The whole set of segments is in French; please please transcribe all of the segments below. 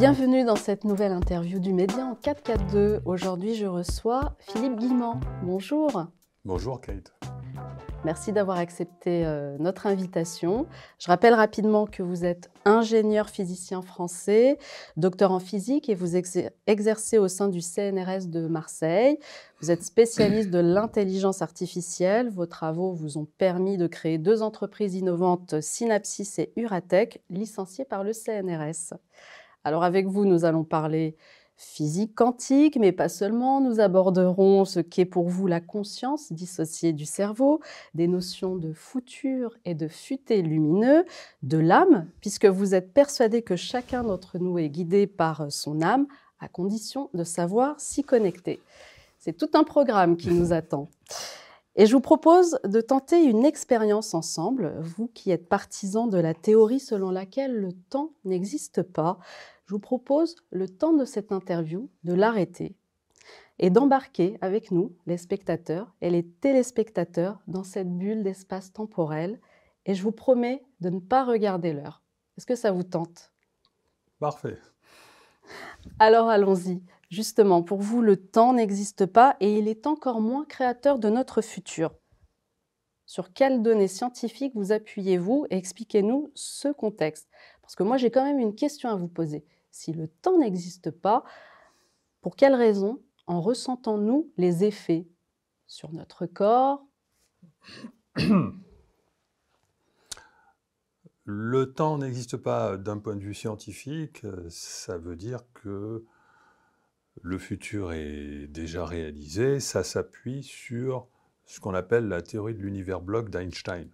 Bienvenue dans cette nouvelle interview du Média en 442. Aujourd'hui, je reçois Philippe Guimand. Bonjour. Bonjour Kate. Merci d'avoir accepté euh, notre invitation. Je rappelle rapidement que vous êtes ingénieur physicien français, docteur en physique et vous exercez au sein du CNRS de Marseille. Vous êtes spécialiste de l'intelligence artificielle. Vos travaux vous ont permis de créer deux entreprises innovantes, Synapsis et Uratech, licenciées par le CNRS. Alors avec vous, nous allons parler physique quantique, mais pas seulement. Nous aborderons ce qu'est pour vous la conscience dissociée du cerveau, des notions de futur et de futé lumineux, de l'âme, puisque vous êtes persuadé que chacun d'entre nous est guidé par son âme, à condition de savoir s'y connecter. C'est tout un programme qui nous attend. Et je vous propose de tenter une expérience ensemble, vous qui êtes partisan de la théorie selon laquelle le temps n'existe pas. Je vous propose, le temps de cette interview, de l'arrêter et d'embarquer avec nous, les spectateurs et les téléspectateurs, dans cette bulle d'espace temporel. Et je vous promets de ne pas regarder l'heure. Est-ce que ça vous tente? Parfait. Alors allons-y. Justement, pour vous, le temps n'existe pas et il est encore moins créateur de notre futur. Sur quelles données scientifiques vous appuyez-vous et expliquez-nous ce contexte? Parce que moi, j'ai quand même une question à vous poser. Si le temps n'existe pas, pour quelles raisons en ressentons-nous les effets sur notre corps? Le temps n'existe pas d'un point de vue scientifique, ça veut dire que le futur est déjà réalisé, ça s'appuie sur ce qu'on appelle la théorie de l'univers bloc d'Einstein.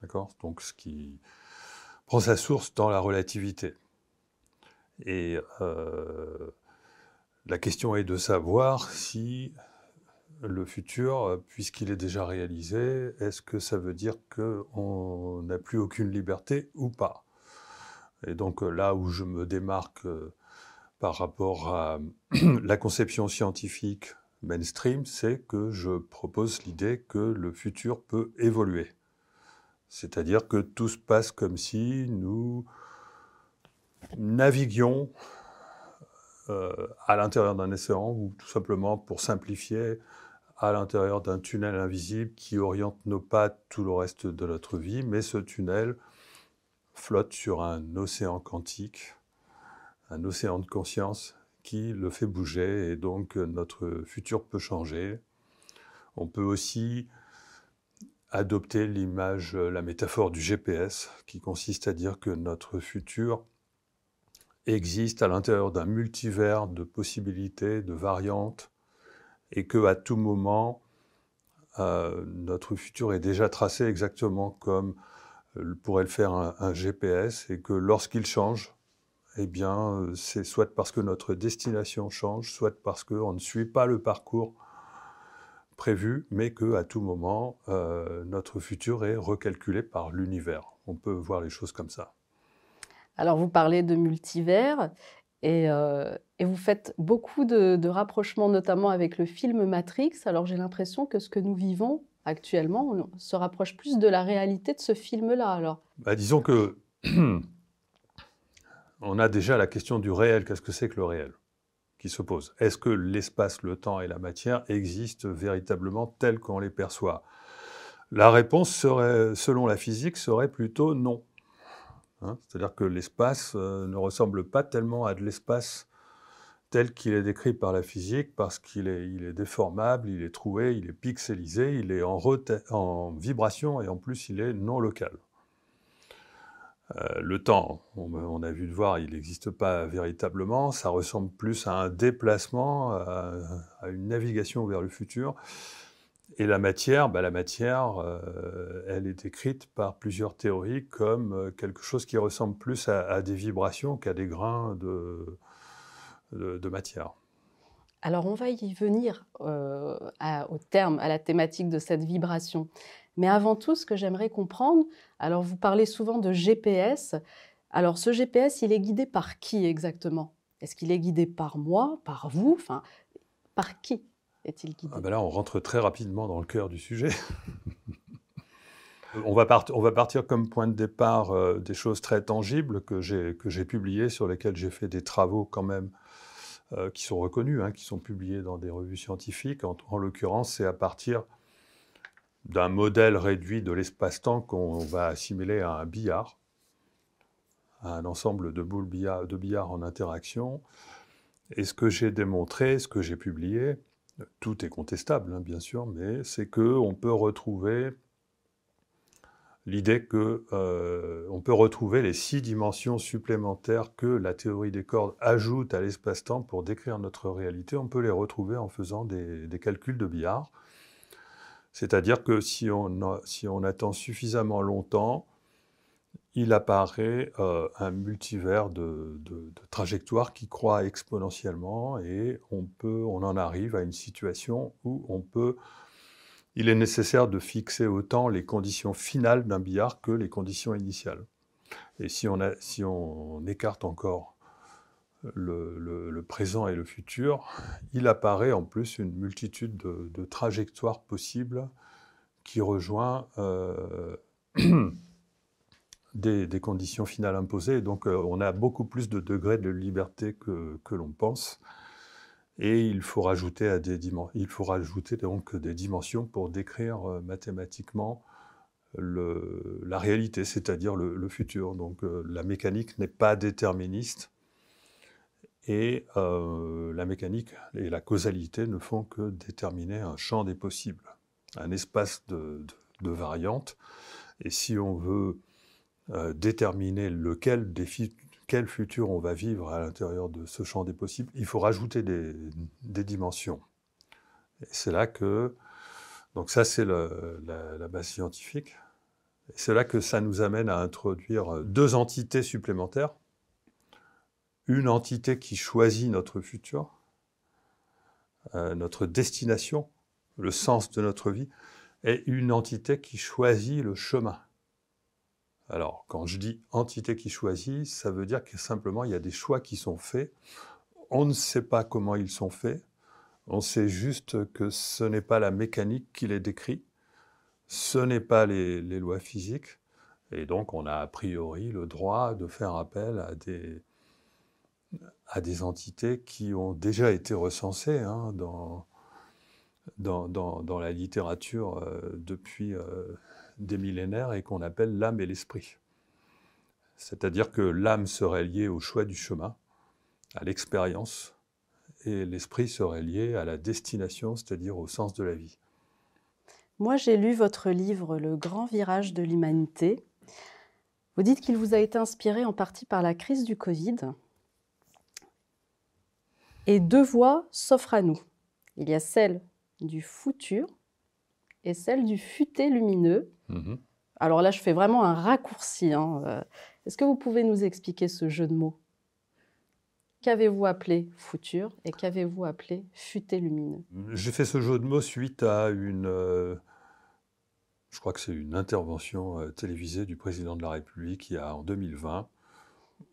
D'accord? Donc ce qui prend sa source dans la relativité. Et euh, la question est de savoir si le futur, puisqu'il est déjà réalisé, est-ce que ça veut dire qu'on n'a plus aucune liberté ou pas? Et donc là où je me démarque par rapport à la conception scientifique mainstream, c'est que je propose l'idée que le futur peut évoluer. C'est-à-dire que tout se passe comme si nous naviguions euh, à l'intérieur d'un océan, ou tout simplement, pour simplifier, à l'intérieur d'un tunnel invisible qui oriente nos pas tout le reste de notre vie, mais ce tunnel flotte sur un océan quantique un océan de conscience qui le fait bouger et donc euh, notre futur peut changer. On peut aussi adopter l'image, euh, la métaphore du GPS qui consiste à dire que notre futur existe à l'intérieur d'un multivers de possibilités, de variantes et que à tout moment euh, notre futur est déjà tracé exactement comme pourrait le faire un GPS et que lorsqu'il change, eh bien, euh, c'est soit parce que notre destination change, soit parce qu'on ne suit pas le parcours prévu, mais qu'à tout moment, euh, notre futur est recalculé par l'univers. On peut voir les choses comme ça. Alors, vous parlez de multivers et, euh, vous faites beaucoup de, rapprochements, notamment avec le film Matrix. Alors, j'ai l'impression que ce que nous vivons actuellement on se rapproche plus de la réalité de ce film-là. Alors, bah, disons que on a déjà la question du réel. Qu'est-ce que c'est que le réel qui se pose? Est-ce que l'espace, le temps et la matière existent véritablement tels qu'on les perçoit? La réponse serait, selon la physique, serait plutôt non. Hein, c'est-à-dire que l'espace euh, ne ressemble pas tellement à de l'espace tel qu'il est décrit par la physique, parce qu'il est, déformable, il est troué, il est pixelisé, il est en, en vibration et en plus il est non local. Euh, le temps, on, a vu le voir, il n'existe pas véritablement. Ça ressemble plus à un déplacement, à, une navigation vers le futur. Et la matière, bah, la matière, euh, elle est décrite par plusieurs théories comme euh, quelque chose qui ressemble plus à, des vibrations qu'à des grains de, matière. Alors on va y venir au terme, à la thématique de cette vibration. Mais avant tout, ce que j'aimerais comprendre, alors vous parlez souvent de GPS. Alors ce GPS, il est guidé par qui exactement? Est-ce qu'il est guidé par moi, par vous? Enfin, par qui est-il guidé? Ah ben Là, on rentre très rapidement dans le cœur du sujet. On va, partir comme point de départ euh, des choses très tangibles que j'ai publiées, sur lesquelles j'ai fait des travaux quand même euh, qui sont reconnus, hein, qui sont publiés dans des revues scientifiques. En, en l'occurrence, c'est à partir d'un modèle réduit de l'espace-temps qu'on va assimiler à un billard, à un ensemble de boules de billard en interaction. Et ce que j'ai démontré, ce que j'ai publié, tout est contestable, hein, bien sûr, mais c'est qu'on peut retrouver l'idée qu'on euh, peut retrouver les six dimensions supplémentaires que la théorie des cordes ajoute à l'espace-temps pour décrire notre réalité. On peut les retrouver en faisant des, calculs de billard. C'est-à-dire que si on, attend suffisamment longtemps, il apparaît euh, un multivers de, trajectoires qui croît exponentiellement et on, peut, on en arrive à une situation où on peut, il est nécessaire de fixer autant les conditions finales d'un billard que les conditions initiales. Et si on écarte encore le, présent et le futur, il apparaît en plus une multitude de, trajectoires possibles qui rejoint euh, des, conditions finales imposées. Donc euh, on a beaucoup plus de degrés de liberté que, l'on pense. Et il faut rajouter, des, il faut rajouter donc des dimensions pour décrire euh, mathématiquement la réalité, c'est-à-dire le, futur. Donc la mécanique n'est pas déterministe et la mécanique et la causalité ne font que déterminer un champ des possibles, un espace de, variantes. Et si on veut euh, déterminer lequel quel futur on va vivre à l'intérieur de ce champ des possibles, il faut rajouter des, dimensions. Et c'est là que, donc ça c'est la, base scientifique, c'est là que ça nous amène à introduire deux entités supplémentaires. Une entité qui choisit notre futur, euh, notre destination, le sens de notre vie, et une entité qui choisit le chemin. Alors, quand je dis entité qui choisit, ça veut dire que simplement, il y a des choix qui sont faits. On ne sait pas comment ils sont faits. On sait juste que ce n'est pas la mécanique qui les décrit. Ce n'est pas les, lois physiques. Et donc, on a a priori le droit de faire appel à des, à des entités qui ont déjà été recensées hein, dans, la littérature euh, depuis euh, des millénaires et qu'on appelle l'âme et l'esprit. C'est-à-dire que l'âme serait liée au choix du chemin, à l'expérience, et l'esprit serait lié à la destination, c'est-à-dire au sens de la vie. Moi, j'ai lu votre livre Le grand virage de l'humanité. Vous dites qu'il vous a été inspiré en partie par la crise du Covid. Et deux voies s'offrent à nous. Il y a celle du futur et celle du futé lumineux. Mhm. Alors là, je fais vraiment un raccourci. Hein, euh. Est-ce que vous pouvez nous expliquer ce jeu de mots? Qu'avez-vous appelé futur et qu'avez-vous appelé futé lumineux? J'ai fait ce jeu de mots suite à une, euh, je crois que c'est une intervention euh, télévisée du président de la République il y a en 2020,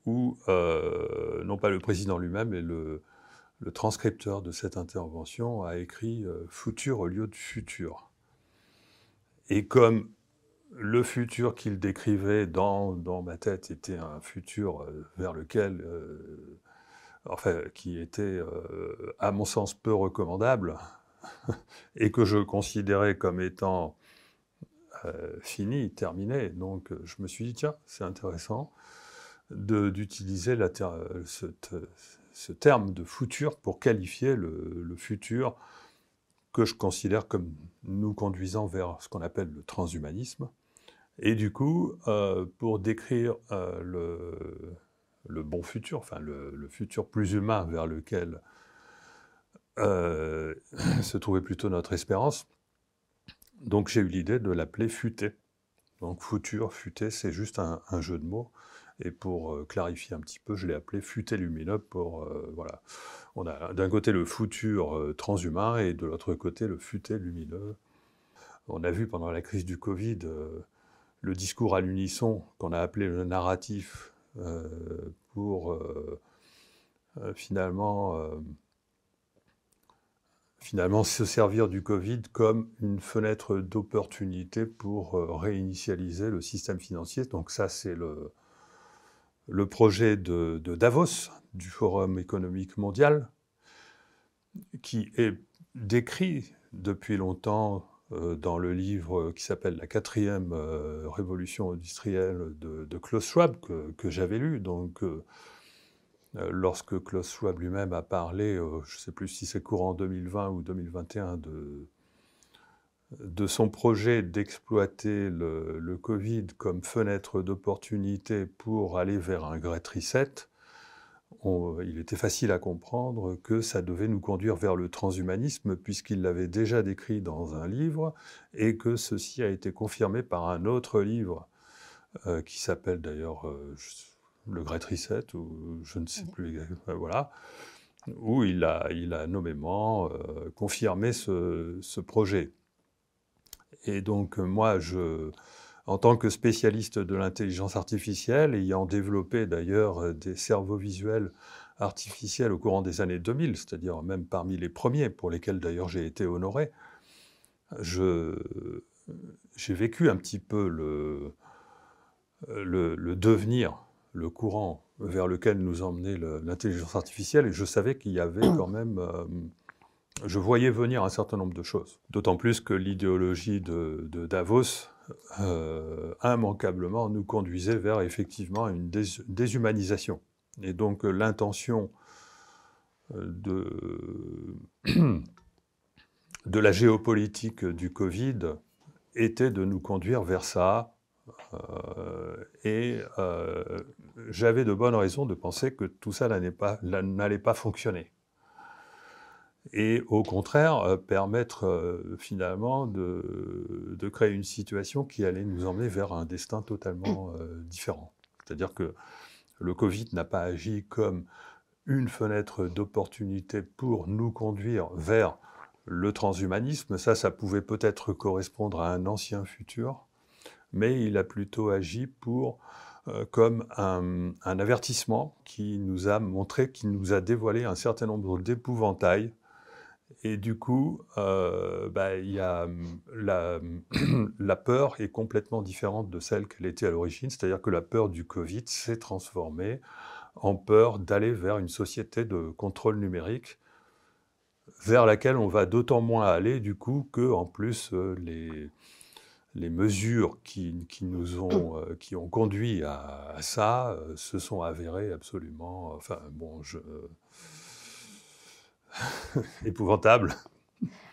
où non pas le président lui-même, mais le, le transcripteur de cette intervention a écrit euh, futur au lieu de futur. Et comme le futur qu'il décrivait dans, dans, ma tête était un futur euh, vers lequel, euh, enfin, qui était, à mon sens, peu recommandable, et que je considérais comme étant fini, terminé. Donc je me suis dit, tiens, c'est intéressant d'utiliser cette, ce terme de futur pour qualifier le, futur que je considère comme nous conduisant vers ce qu'on appelle le transhumanisme. Et du coup, euh, pour décrire euh, le, bon futur, enfin le, futur plus humain vers lequel euh, se trouvait plutôt notre espérance, donc j'ai eu l'idée de l'appeler futé. Donc futur, futé, c'est juste un, jeu de mots. Et pour euh, clarifier un petit peu, je l'ai appelé futé lumineux pour, euh, voilà. On a d'un côté le futur euh, transhumain et de l'autre côté le futé lumineux. On a vu pendant la crise du Covid le discours à l'unisson qu'on a appelé le narratif pour finalement finalement se servir du Covid comme une fenêtre d'opportunité pour réinitialiser le système financier. Donc ça, c'est le, le projet de, Davos, du Forum économique mondial, qui est décrit depuis longtemps euh, dans le livre qui s'appelle La quatrième euh, révolution industrielle de, Klaus Schwab, que, j'avais lu. Donc, euh, lorsque Klaus Schwab lui-même a parlé, je ne sais plus si c'est courant 2020 ou 2021, de, de son projet d'exploiter le, Covid comme fenêtre d'opportunité pour aller vers un Great Reset, il était facile à comprendre que ça devait nous conduire vers le transhumanisme, puisqu'il l'avait déjà décrit dans un livre, et que ceci a été confirmé par un autre livre, euh, qui s'appelle d'ailleurs, le Great Reset, ou je ne sais plus exactement, voilà, où il a, il a nommément euh, confirmé ce, projet. Et donc moi, je, en tant que spécialiste de l'intelligence artificielle, ayant développé d'ailleurs des cerveaux visuels artificiels au courant des années 2000, c'est-à-dire même parmi les premiers pour lesquels d'ailleurs j'ai été honoré, j'ai vécu un petit peu le devenir le courant vers lequel nous emmenait l'intelligence artificielle. Et je savais qu'il y avait quand même... Euh, je voyais venir un certain nombre de choses. D'autant plus que l'idéologie de, Davos, euh, immanquablement, nous conduisait vers effectivement une déshumanisation. Et donc euh, l'intention de, de la géopolitique du Covid était de nous conduire vers ça, euh, et euh, j'avais de bonnes raisons de penser que tout ça n'allait pas, fonctionner. Et au contraire, euh, permettre finalement de, de, créer une situation qui allait nous emmener vers un destin totalement différent. C'est-à-dire que le Covid n'a pas agi comme une fenêtre d'opportunité pour nous conduire vers le transhumanisme. Ça, ça pouvait peut-être correspondre à un ancien futur mais il a plutôt agi pour, euh, comme un, avertissement qui nous a montré, qui nous a dévoilé un certain nombre d'épouvantails. Et du coup, euh, bah, y a, la, la, peur est complètement différente de celle qu'elle était à l'origine, c'est-à-dire que la peur du Covid s'est transformée en peur d'aller vers une société de contrôle numérique vers laquelle on va d'autant moins aller du coup que en plus euh, les, les mesures qui, nous ont, euh, qui ont conduit à, ça euh, se sont avérées absolument, enfin bon, je... épouvantables.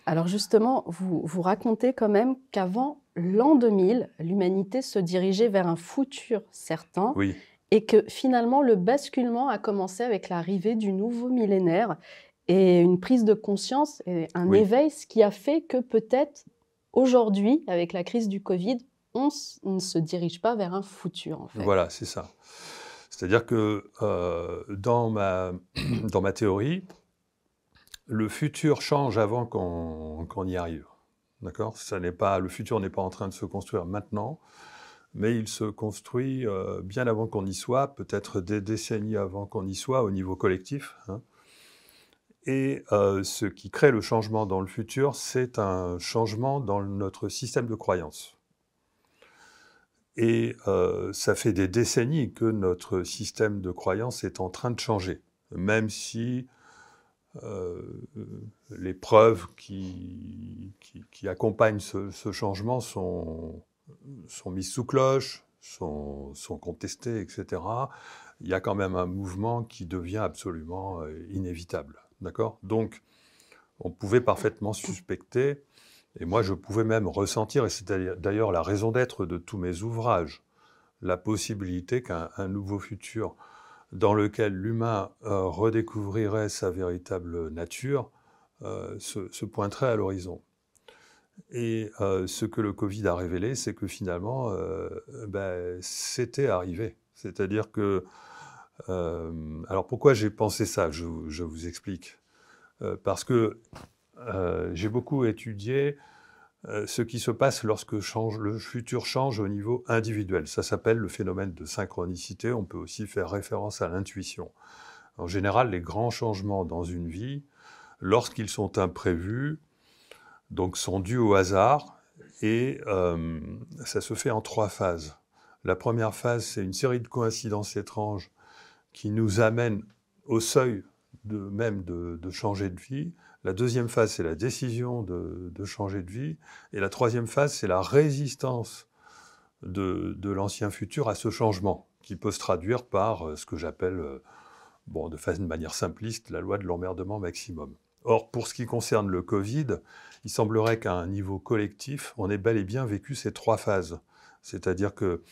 Alors justement, vous, vous racontez quand même qu'avant l'an 2000, l'humanité se dirigeait vers un futur certain. Oui. Et que finalement, le basculement a commencé avec l'arrivée du nouveau millénaire et une prise de conscience et un éveil, ce qui a fait que peut-être Aujourd'hui, avec la crise du Covid, on ne se dirige pas vers un futur, en fait. Voilà, c'est ça. C'est-à-dire que euh, dans, ma, dans ma théorie, le futur change avant qu'on y arrive. D'accord? Le futur n'est pas en train de se construire maintenant, mais il se construit euh, bien avant qu'on y soit, peut-être des décennies avant qu'on y soit au niveau collectif. Hein. Et euh, ce qui crée le changement dans le futur, c'est un changement dans notre système de croyance. Et euh, ça fait des décennies que notre système de croyance est en train de changer, même si les preuves qui, accompagnent ce, changement sont, mises sous cloche, sont, sont, contestées, etc. Il y a quand même un mouvement qui devient absolument inévitable. D'accord? Donc, on pouvait parfaitement suspecter, et moi je pouvais même ressentir, et c'est d'ailleurs la raison d'être de tous mes ouvrages, la possibilité qu'un nouveau futur dans lequel l'humain euh, redécouvrirait sa véritable nature euh, se, pointerait à l'horizon. Et euh, ce que le Covid a révélé, c'est que finalement, ben, c'était arrivé. C'est-à-dire que alors pourquoi j'ai pensé ça je, vous explique. Parce que j'ai beaucoup étudié ce qui se passe lorsque le futur change au niveau individuel. Ça s'appelle le phénomène de synchronicité. On peut aussi faire référence à l'intuition. En général, les grands changements dans une vie lorsqu'ils sont imprévus, donc sont dus au hasard, et euh, ça se fait en trois phases. La première phase, c'est une série de coïncidences étranges qui nous amènent au seuil de, même de, changer de vie. La deuxième phase, c'est la décision de, changer de vie. Et la troisième phase, c'est la résistance de, l'ancien futur à ce changement, qui peut se traduire par euh, ce que j'appelle, euh, bon, de, façon, de manière simpliste, la loi de l'emmerdement maximum. Or, pour ce qui concerne le Covid, il semblerait qu'à un niveau collectif, on ait bel et bien vécu ces trois phases. C'est-à-dire que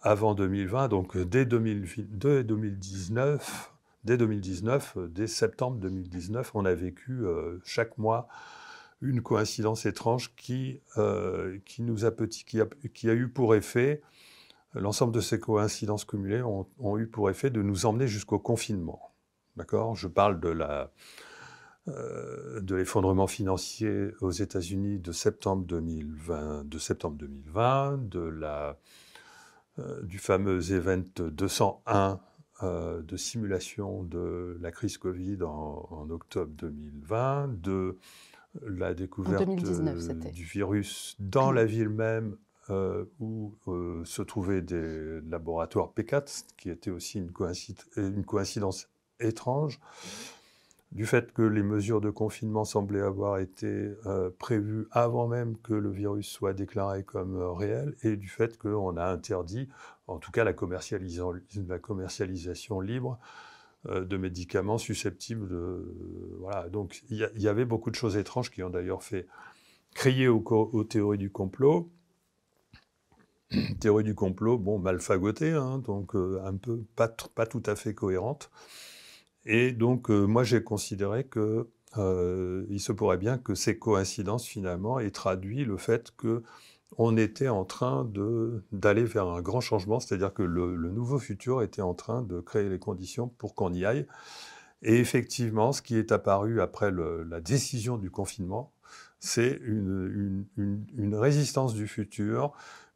avant 2020, donc dès, 2019, dès 2019, dès septembre 2019, on a vécu euh, chaque mois une coïncidence étrange qui, euh, qui nous a qui a, qui a eu pour effet, l'ensemble de ces coïncidences cumulées ont, eu pour effet de nous emmener jusqu'au confinement. D'accord? Je parle de la, euh, de l'effondrement financier aux États-Unis de septembre 2020, de septembre 2020, de la, euh, du fameux event 201 euh, de simulation de la crise Covid en, octobre 2020, de la découverte du virus dans la ville même où se trouvaient des laboratoires P4, qui était aussi une, une coïncidence étrange du fait que les mesures de confinement semblaient avoir été euh, prévues avant même que le virus soit déclaré comme euh, réel, et du fait qu'on a interdit, en tout cas la, commercialisation libre euh, de médicaments susceptibles de... voilà, donc il y, avait beaucoup de choses étranges qui ont d'ailleurs fait crier aux, théories du complot. Théorie du complot, bon, mal fagotée, hein, donc un peu pas, pas tout à fait cohérente. Et donc, euh, moi, j'ai considéré que euh, il se pourrait bien que ces coïncidences, finalement, aient traduit le fait que on était en train d'aller vers un grand changement, c'est-à-dire que le, nouveau futur était en train de créer les conditions pour qu'on y aille. Et effectivement, ce qui est apparu après la décision du confinement, c'est une, une, résistance du futur,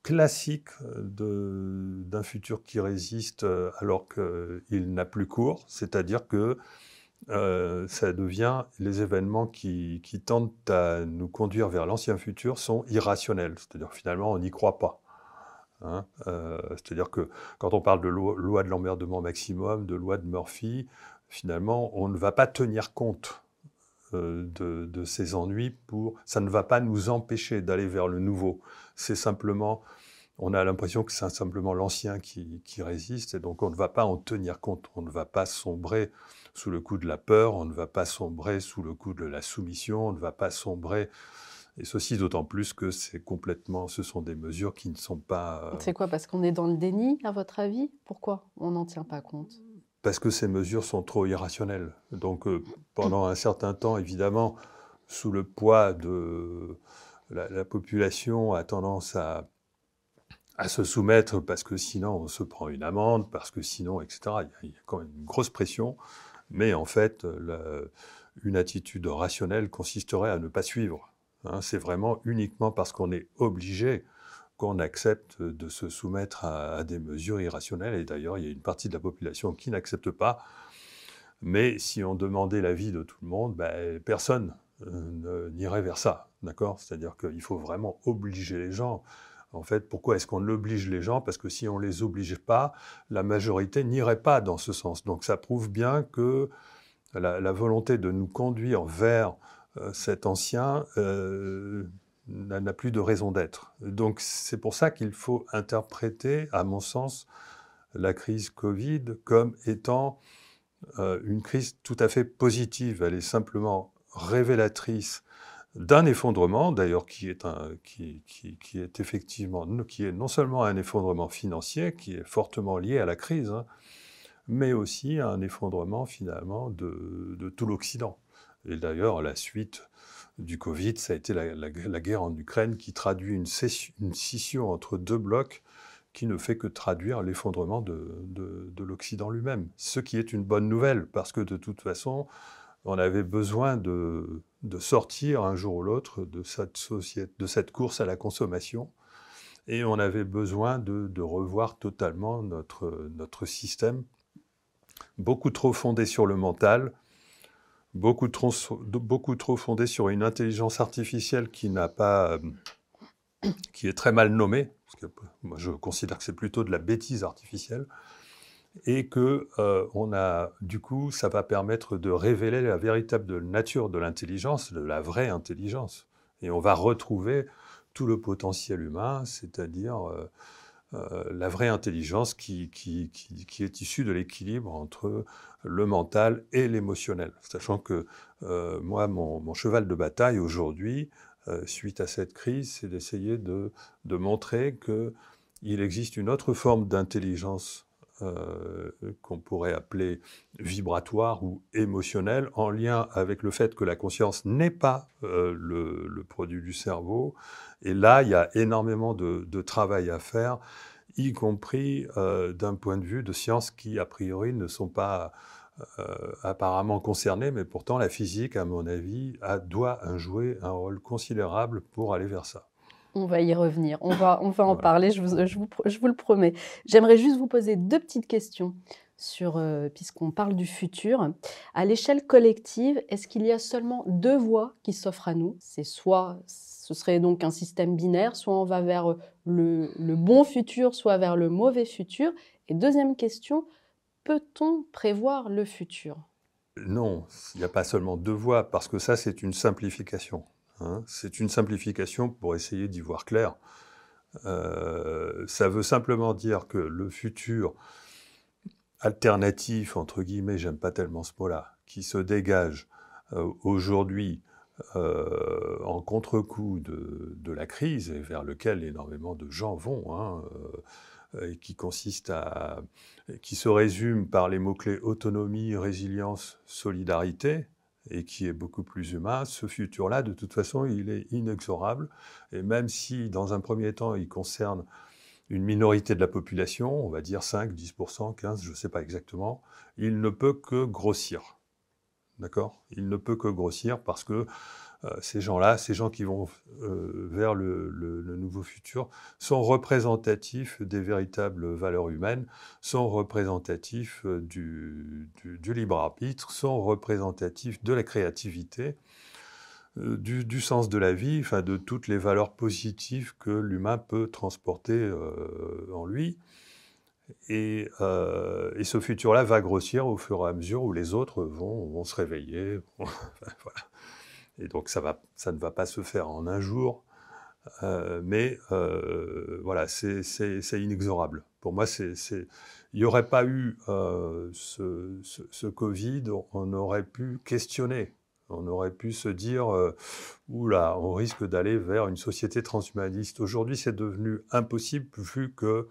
classique d'un futur qui résiste euh, alors qu'il n'a plus cours, c'est-à-dire que euh, ça devient les événements qui, tentent à nous conduire vers l'ancien futur sont irrationnels, c'est-à-dire finalement on n'y croit pas. Hein. Euh, c'est-à-dire que quand on parle de loi, de l'emmerdement maximum, de loi de Murphy, finalement on ne va pas tenir compte de, de, ces ennuis pour... Ça ne va pas nous empêcher d'aller vers le nouveau. C'est simplement on a l'impression que c'est simplement l'ancien qui, résiste, et donc on ne va pas en tenir compte, on ne va pas sombrer sous le coup de la peur, on ne va pas sombrer sous le coup de la soumission, on ne va pas sombrer, et ceci d'autant plus que c'est complètement, ce sont des mesures qui ne sont pas... Euh, c'est quoi, parce qu'on est dans le déni, à votre avis? Pourquoi on n'en tient pas compte? Parce que ces mesures sont trop irrationnelles. Donc euh, pendant un certain temps, évidemment, sous le poids de... la population a tendance à se soumettre parce que sinon on se prend une amende, parce que sinon, etc. Il y a, quand même une grosse pression, mais en fait, une attitude rationnelle consisterait à ne pas suivre. Hein. C'est vraiment uniquement parce qu'on est obligé qu'on accepte de se soumettre à, des mesures irrationnelles. Et d'ailleurs, il y a une partie de la population qui n'accepte pas. Mais si on demandait l'avis de tout le monde, ben, personne n'irait vers ça. D'accord? C'est-à-dire qu'il faut vraiment obliger les gens. En fait, pourquoi est-ce qu'on oblige les gens? Parce que si on ne les oblige pas, la majorité n'irait pas dans ce sens. Donc ça prouve bien que la, volonté de nous conduire vers euh, cet ancien euh, n'a plus de raison d'être. Donc c'est pour ça qu'il faut interpréter, à mon sens, la crise Covid comme étant euh, une crise tout à fait positive. Elle est simplement révélatrice d'un effondrement, d'ailleurs qui est, un, qui, qui, est effectivement, qui est non seulement un effondrement financier, qui est fortement lié à la crise, hein, mais aussi un effondrement finalement de, de tout l'Occident. Et d'ailleurs, la suite du Covid, ça a été la, guerre en Ukraine qui traduit une, une, scission entre deux blocs qui ne fait que traduire l'effondrement de, de l'Occident lui-même. Ce qui est une bonne nouvelle, parce que de toute façon, on avait besoin de, sortir un jour ou l'autre de cette, course à la consommation. Et on avait besoin de, revoir totalement notre, système, beaucoup trop fondé sur le mental, beaucoup trop, fondée sur une intelligence artificielle qui n'a pas, qui est très mal nommée, parce que moi je considère que c'est plutôt de la bêtise artificielle, et que on a, du coup, ça va permettre de révéler la véritable nature de l'intelligence, de la vraie intelligence, et on va retrouver tout le potentiel humain, c'est-à-dire euh, la vraie intelligence qui, est issue de l'équilibre entre le mental et l'émotionnel. Sachant que euh, moi, mon, cheval de bataille aujourd'hui, euh, suite à cette crise, c'est d'essayer de, de, montrer qu'il existe une autre forme d'intelligence qu'on pourrait appeler vibratoire ou émotionnelle, en lien avec le fait que la conscience n'est pas le, le, produit du cerveau, et là, il y a énormément de, travail à faire, y compris euh, d'un point de vue de sciences qui, a priori, ne sont pas euh, apparemment concernées, mais pourtant la physique, à mon avis, doit jouer un rôle considérable pour aller vers ça. On va y revenir, on va, on va en parler, je vous, je, vous, je vous, le promets. J'aimerais juste vous poser deux petites questions sur, euh, puisqu'on parle du futur. À l'échelle collective, est-ce qu'il y a seulement deux voies qui s'offrent à nous? C'est soit ce serait donc un système binaire, soit on va vers le, bon futur, soit vers le mauvais futur. Et deuxième question, peut-on prévoir le futur? Non, il n'y a pas seulement deux voies, parce que ça, c'est une simplification. Hein. C'est une simplification pour essayer d'y voir clair. Euh, ça veut simplement dire que le futur alternatif, entre guillemets, j'aime pas tellement ce mot-là, qui se dégage euh, aujourd'hui euh, en contre-coup de, la crise et vers lequel énormément de gens vont, hein, qui consiste à, qui se résume par les mots-clés autonomie, résilience, solidarité, et qui est beaucoup plus humain, ce futur-là, de toute façon, il est inexorable. Et même si, dans un premier temps, il concerne une minorité de la population, on va dire 5, 10%, 15, je ne sais pas exactement, il ne peut que grossir. D'accord? Il ne peut que grossir parce que ces gens-là, ces gens qui vont euh, vers le, nouveau futur, sont représentatifs des véritables valeurs humaines, sont représentatifs euh, du, libre arbitre, sont représentatifs de la créativité, du, sens de la vie, enfin de toutes les valeurs positives que l'humain peut transporter en lui. Euh, et, ce futur-là va grossir au fur et à mesure où les autres vont, se réveiller. Et donc ça, ne va pas se faire en un jour, euh, mais euh, voilà, c'est inexorable. Pour moi, il n'y aurait pas eu ce, ce, Covid, on aurait pu questionner. On aurait pu se dire, oula, on risque d'aller vers une société transhumaniste. Aujourd'hui, c'est devenu impossible vu que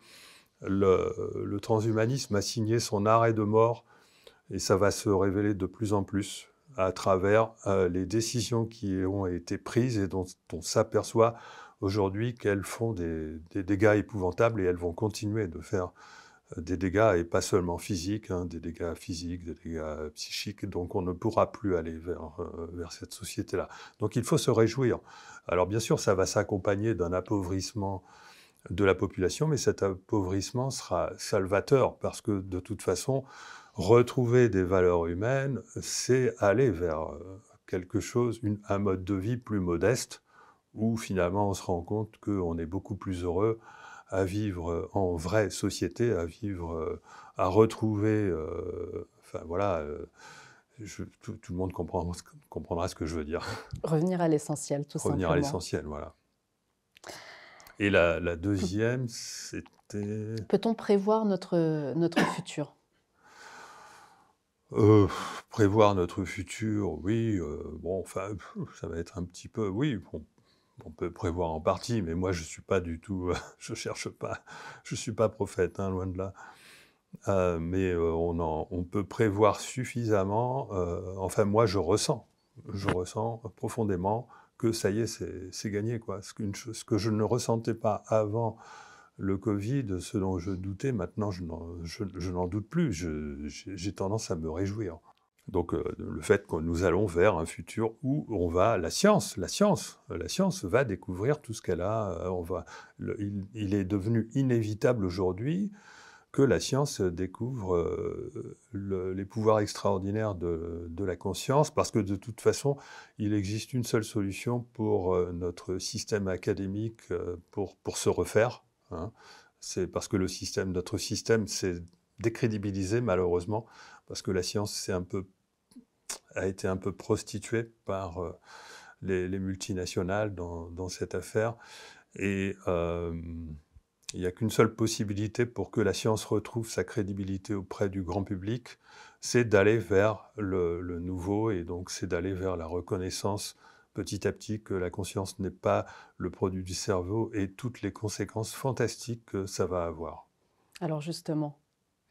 le, transhumanisme a signé son arrêt de mort et ça va se révéler de plus en plus à travers euh, les décisions qui ont été prises et dont, on s'aperçoit aujourd'hui qu'elles font des, dégâts épouvantables et elles vont continuer de faire euh, des dégâts et pas seulement physiques, hein, des dégâts physiques, des dégâts psychiques. Donc on ne pourra plus aller vers, euh, vers cette société-là. Donc il faut se réjouir. Alors bien sûr, ça va s'accompagner d'un appauvrissement de la population, mais cet appauvrissement sera salvateur parce que de toute façon, retrouver des valeurs humaines, c'est aller vers euh, quelque chose, un mode de vie plus modeste, où finalement on se rend compte qu'on est beaucoup plus heureux à vivre en vraie société, à vivre, euh, à retrouver, euh, enfin voilà, tout, le monde comprendra ce que je veux dire. Revenir à l'essentiel, tout simplement. Revenir à l'essentiel, voilà. Et la, deuxième, c'était... Peut-on prévoir notre, notre futur? Euh, prévoir notre futur, oui, euh, bon, enfin, ça va être un petit peu, oui, on peut prévoir en partie, mais moi je suis pas du tout, je cherche pas, je suis pas prophète, hein, loin de là. Euh, mais on, on, peut prévoir suffisamment, enfin moi je ressens, je ressens profondément que ça y est, c'est gagné. Quoi. Ce, ce, que je ne ressentais pas avant le Covid, ce dont je doutais, maintenant je n'en doute plus. J'ai tendance à me réjouir. Donc euh, le fait que nous allons vers un futur où on va, la science, la science, la science va découvrir tout ce qu'elle a. Euh, on va, il, est devenu inévitable aujourd'hui que la science découvre euh, les pouvoirs extraordinaires de, la conscience, parce que de toute façon, il existe une seule solution pour euh, notre système académique euh, pour, pour se refaire. Hein. C'est parce que notre système s'est décrédibilisé malheureusement, parce que la science a été un peu prostituée par les, multinationales dans, dans, cette affaire. Et il n'y a qu'une seule possibilité pour que la science retrouve sa crédibilité auprès du grand public, c'est d'aller vers le, nouveau et donc c'est d'aller vers la reconnaissance petit à petit que la conscience n'est pas le produit du cerveau et toutes les conséquences fantastiques que ça va avoir. Alors justement,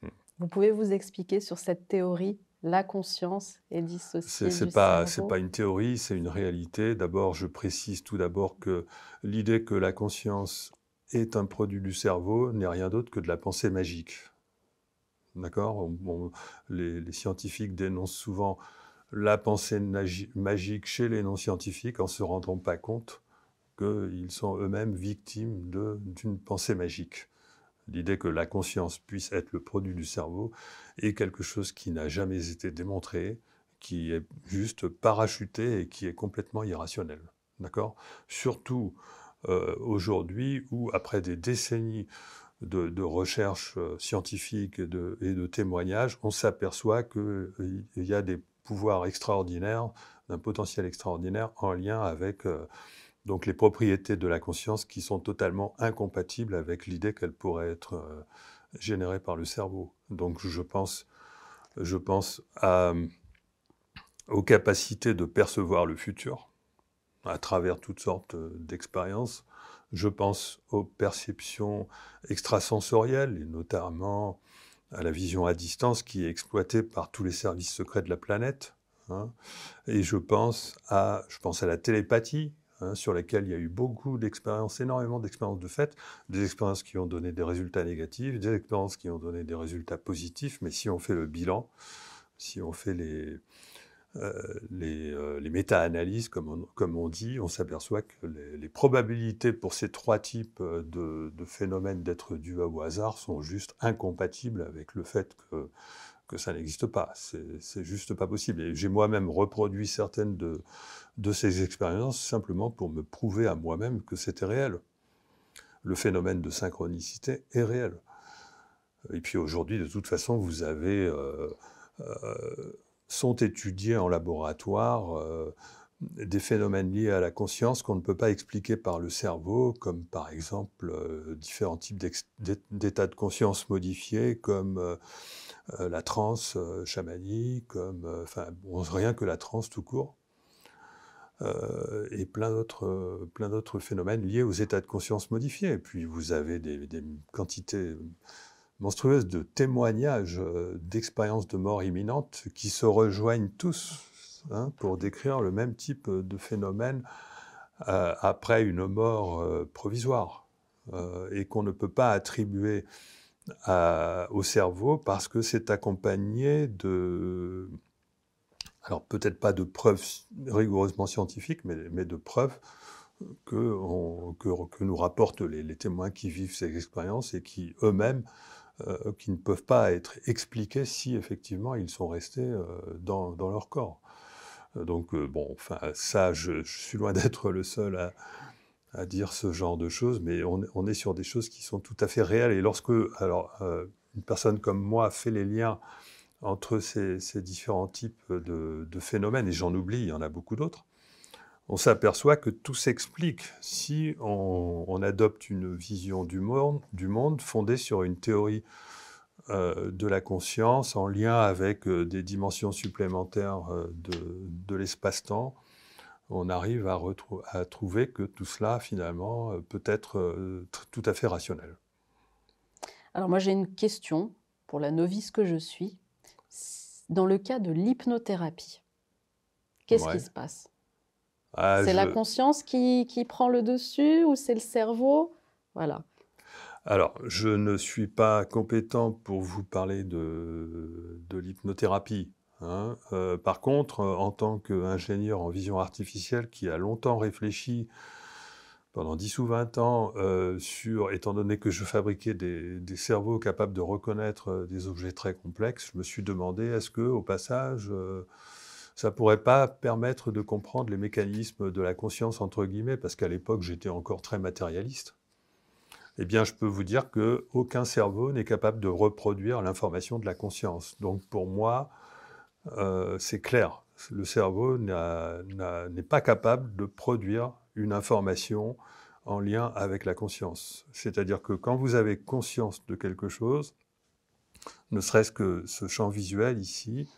hmm. vous pouvez vous expliquer sur cette théorie la conscience est dissociée C'est pas c'est pas une théorie, c'est une réalité. D'abord, je précise tout d'abord que l'idée que la conscience est un produit du cerveau n'est rien d'autre que de la pensée magique. D'accord? Les, scientifiques dénoncent souvent la pensée magique chez les non-scientifiques en se rendant pas compte qu'ils sont eux-mêmes victimes d'une pensée magique. L'idée que la conscience puisse être le produit du cerveau est quelque chose qui n'a jamais été démontré, qui est juste parachuté et qui est complètement irrationnel. D'accord? Surtout euh, aujourd'hui où, après des décennies de, recherche euh, scientifique et de, et de témoignages, on s'aperçoit qu'il euh, y a des pouvoirs extraordinaires, d'un potentiel extraordinaire en lien avec donc les propriétés de la conscience qui sont totalement incompatibles avec l'idée qu'elle pourrait être générée par le cerveau. Donc je pense, je pense aux capacités de percevoir le futur, à travers toutes sortes euh, d'expériences. Je pense aux perceptions extrasensorielles, et notamment à la vision à distance qui est exploitée par tous les services secrets de la planète. Hein. Et je pense, à, je pense à la télépathie, hein, sur laquelle il y a eu beaucoup d'expériences, énormément d'expériences de fait, des expériences qui ont donné des résultats négatifs, des expériences qui ont donné des résultats positifs, mais si on fait le bilan, si on fait les, euh, euh, les, méta-analyses, comme on, dit, on s'aperçoit que les, probabilités pour ces trois types euh, de, phénomènes d'être dus au hasard sont juste incompatibles avec le fait que, ça n'existe pas. C'est juste pas possible. J'ai moi-même reproduit certaines de ces expériences simplement pour me prouver à moi-même que c'était réel. Le phénomène de synchronicité est réel. Et puis aujourd'hui, de toute façon, vous avez sont étudiés en laboratoire euh, des phénomènes liés à la conscience qu'on ne peut pas expliquer par le cerveau, comme par exemple euh, différents types d'états de conscience modifiés, comme euh, la transe chamanique, comme rien que la transe tout court. et plein d'autres, phénomènes liés aux états de conscience modifiés. Et puis vous avez des quantités monstrueuse de témoignages euh, d'expériences de mort imminente qui se rejoignent tous hein, pour décrire le même type de phénomène euh, après une mort euh, provisoire et qu'on ne peut pas attribuer au cerveau parce que c'est accompagné de, alors peut-être pas de preuves rigoureusement scientifiques, mais, mais de preuves que, que, nous rapportent les, témoins qui vivent ces expériences et qui eux-mêmes euh, qui ne peuvent pas être expliqués si effectivement ils sont restés euh, dans, leur corps. Euh, donc, bon, enfin, ça, je, suis loin d'être le seul à, dire ce genre de choses, mais on, est sur des choses qui sont tout à fait réelles. Et lorsque, alors, une personne comme moi fait les liens entre ces, différents types de phénomènes, et j'en oublie, il y en a beaucoup d'autres, on s'aperçoit que tout s'explique si on, adopte une vision du monde, du monde fondée sur une théorie euh, de la conscience en lien avec euh, des dimensions supplémentaires euh, de, l'espace-temps. On arrive à, à, trouver que tout cela, finalement, peut être tout à fait rationnel. Alors moi, j'ai une question pour la novice que je suis. Dans le cas de l'hypnothérapie, qu'est-ce qui se passe? Ah, c'est la conscience qui, prend le dessus ou c'est le cerveau? Voilà. Alors, je ne suis pas compétent pour vous parler de, l'hypnothérapie. Hein. Euh, par contre, en tant qu'ingénieur en vision artificielle qui a longtemps réfléchi pendant 10 ou 20 ans, euh, sur, étant donné que je fabriquais des, cerveaux capables de reconnaître euh, des objets très complexes, je me suis demandé est-ce que, au passage, euh, ça pourrait pas permettre de comprendre les mécanismes de la conscience entre guillemets, parce qu'à l'époque j'étais encore très matérialiste. Eh bien, je peux vous dire que aucun cerveau n'est capable de reproduire l'information de la conscience. Donc, pour moi, c'est clair. Le cerveau n'est pas capable de produire une information en lien avec la conscience. C'est-à-dire que quand vous avez conscience de quelque chose, ne serait-ce que ce champ visuel ici,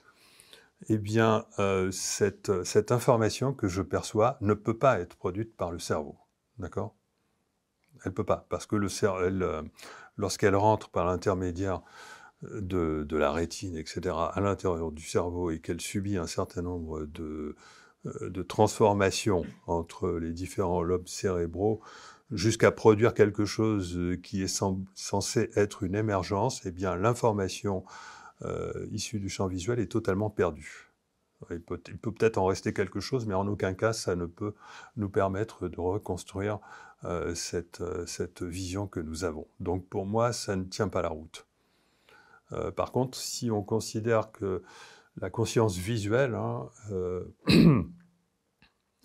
eh bien, euh, cette, information que je perçois ne peut pas être produite par le cerveau. D'accord? Elle ne peut pas, parce que euh, lorsqu'elle rentre par l'intermédiaire de, de, la rétine, etc., à l'intérieur du cerveau et qu'elle subit un certain nombre de, euh, de transformation entre les différents lobes cérébraux jusqu'à produire quelque chose euh, qui est censé être une émergence, eh bien l'information euh, issue du champ visuel est totalement perdue. Il peut peut-être en rester quelque chose, mais en aucun cas ça ne peut nous permettre de reconstruire cette, cette, vision que nous avons. Donc pour moi, ça ne tient pas la route. par contre, si on considère que la conscience visuelle hein, euh,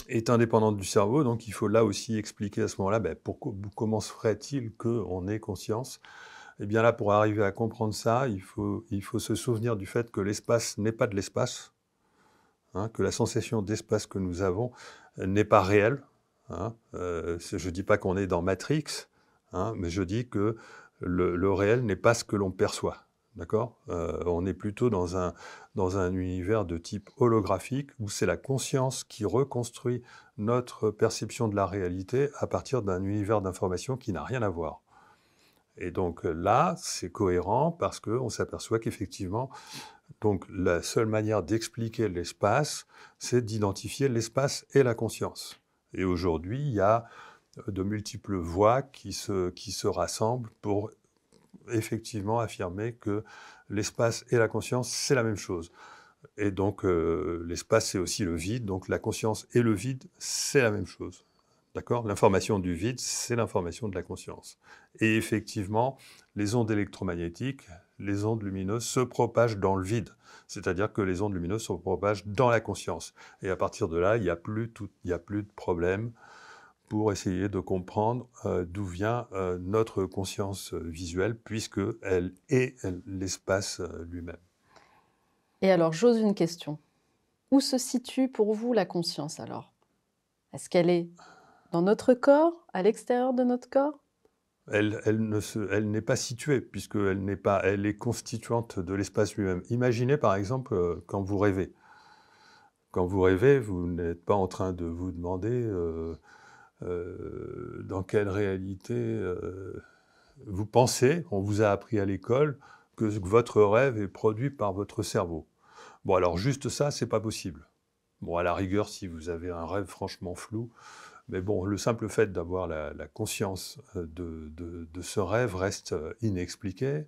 est indépendante du cerveau, donc il faut là aussi expliquer à ce moment-là ben, comment se ferait-il qu'on ait conscience Eh bien là, pour arriver à comprendre ça, il faut, se souvenir du fait que l'espace n'est pas de l'espace, hein, que la sensation d'espace que nous avons n'est pas réelle. Hein. Euh, je ne dis pas qu'on est dans Matrix, mais je dis que le réel n'est pas ce que l'on perçoit. D'accord? Euh, On est plutôt dans un, dans un univers de type holographique où c'est la conscience qui reconstruit notre perception de la réalité à partir d'un univers d'information qui n'a rien à voir. Et donc là, c'est cohérent parce qu'on s'aperçoit qu'effectivement, donc la seule manière d'expliquer l'espace, c'est d'identifier l'espace et la conscience. Et aujourd'hui, il y a de multiples voies qui se, qui se rassemblent pour effectivement affirmer que l'espace et la conscience, c'est la même chose. Et donc, euh, l'espace, c'est aussi le vide. Donc, la conscience et le vide, c'est la même chose. D'accord? L'information du vide, c'est l'information de la conscience. Et effectivement, les ondes électromagnétiques, les ondes lumineuses se propagent dans le vide. C'est-à-dire que les ondes lumineuses se propagent dans la conscience. Et à partir de là, il n'y a, plus a plus de problème pour essayer de comprendre euh, d'où vient euh, notre conscience visuelle, puisqu'elle est l'espace euh, lui-même. Et alors, j'ose une question. Où se situe pour vous la conscience alors? Est-ce qu'elle est dans notre corps, à l'extérieur de notre corps? Elle, elle, ne elle n'est pas située, puisqu'elle n'est pas, elle est constituante de l'espace lui-même. Imaginez par exemple quand vous rêvez. Quand vous rêvez, vous n'êtes pas en train de vous demander euh, dans quelle réalité euh, vous pensez, on vous a appris à l'école, que votre rêve est produit par votre cerveau. Bon, alors juste ça, c'est pas possible. Bon, à la rigueur, si vous avez un rêve franchement flou, mais bon, le simple fait d'avoir la, conscience euh, de, ce rêve reste inexpliqué.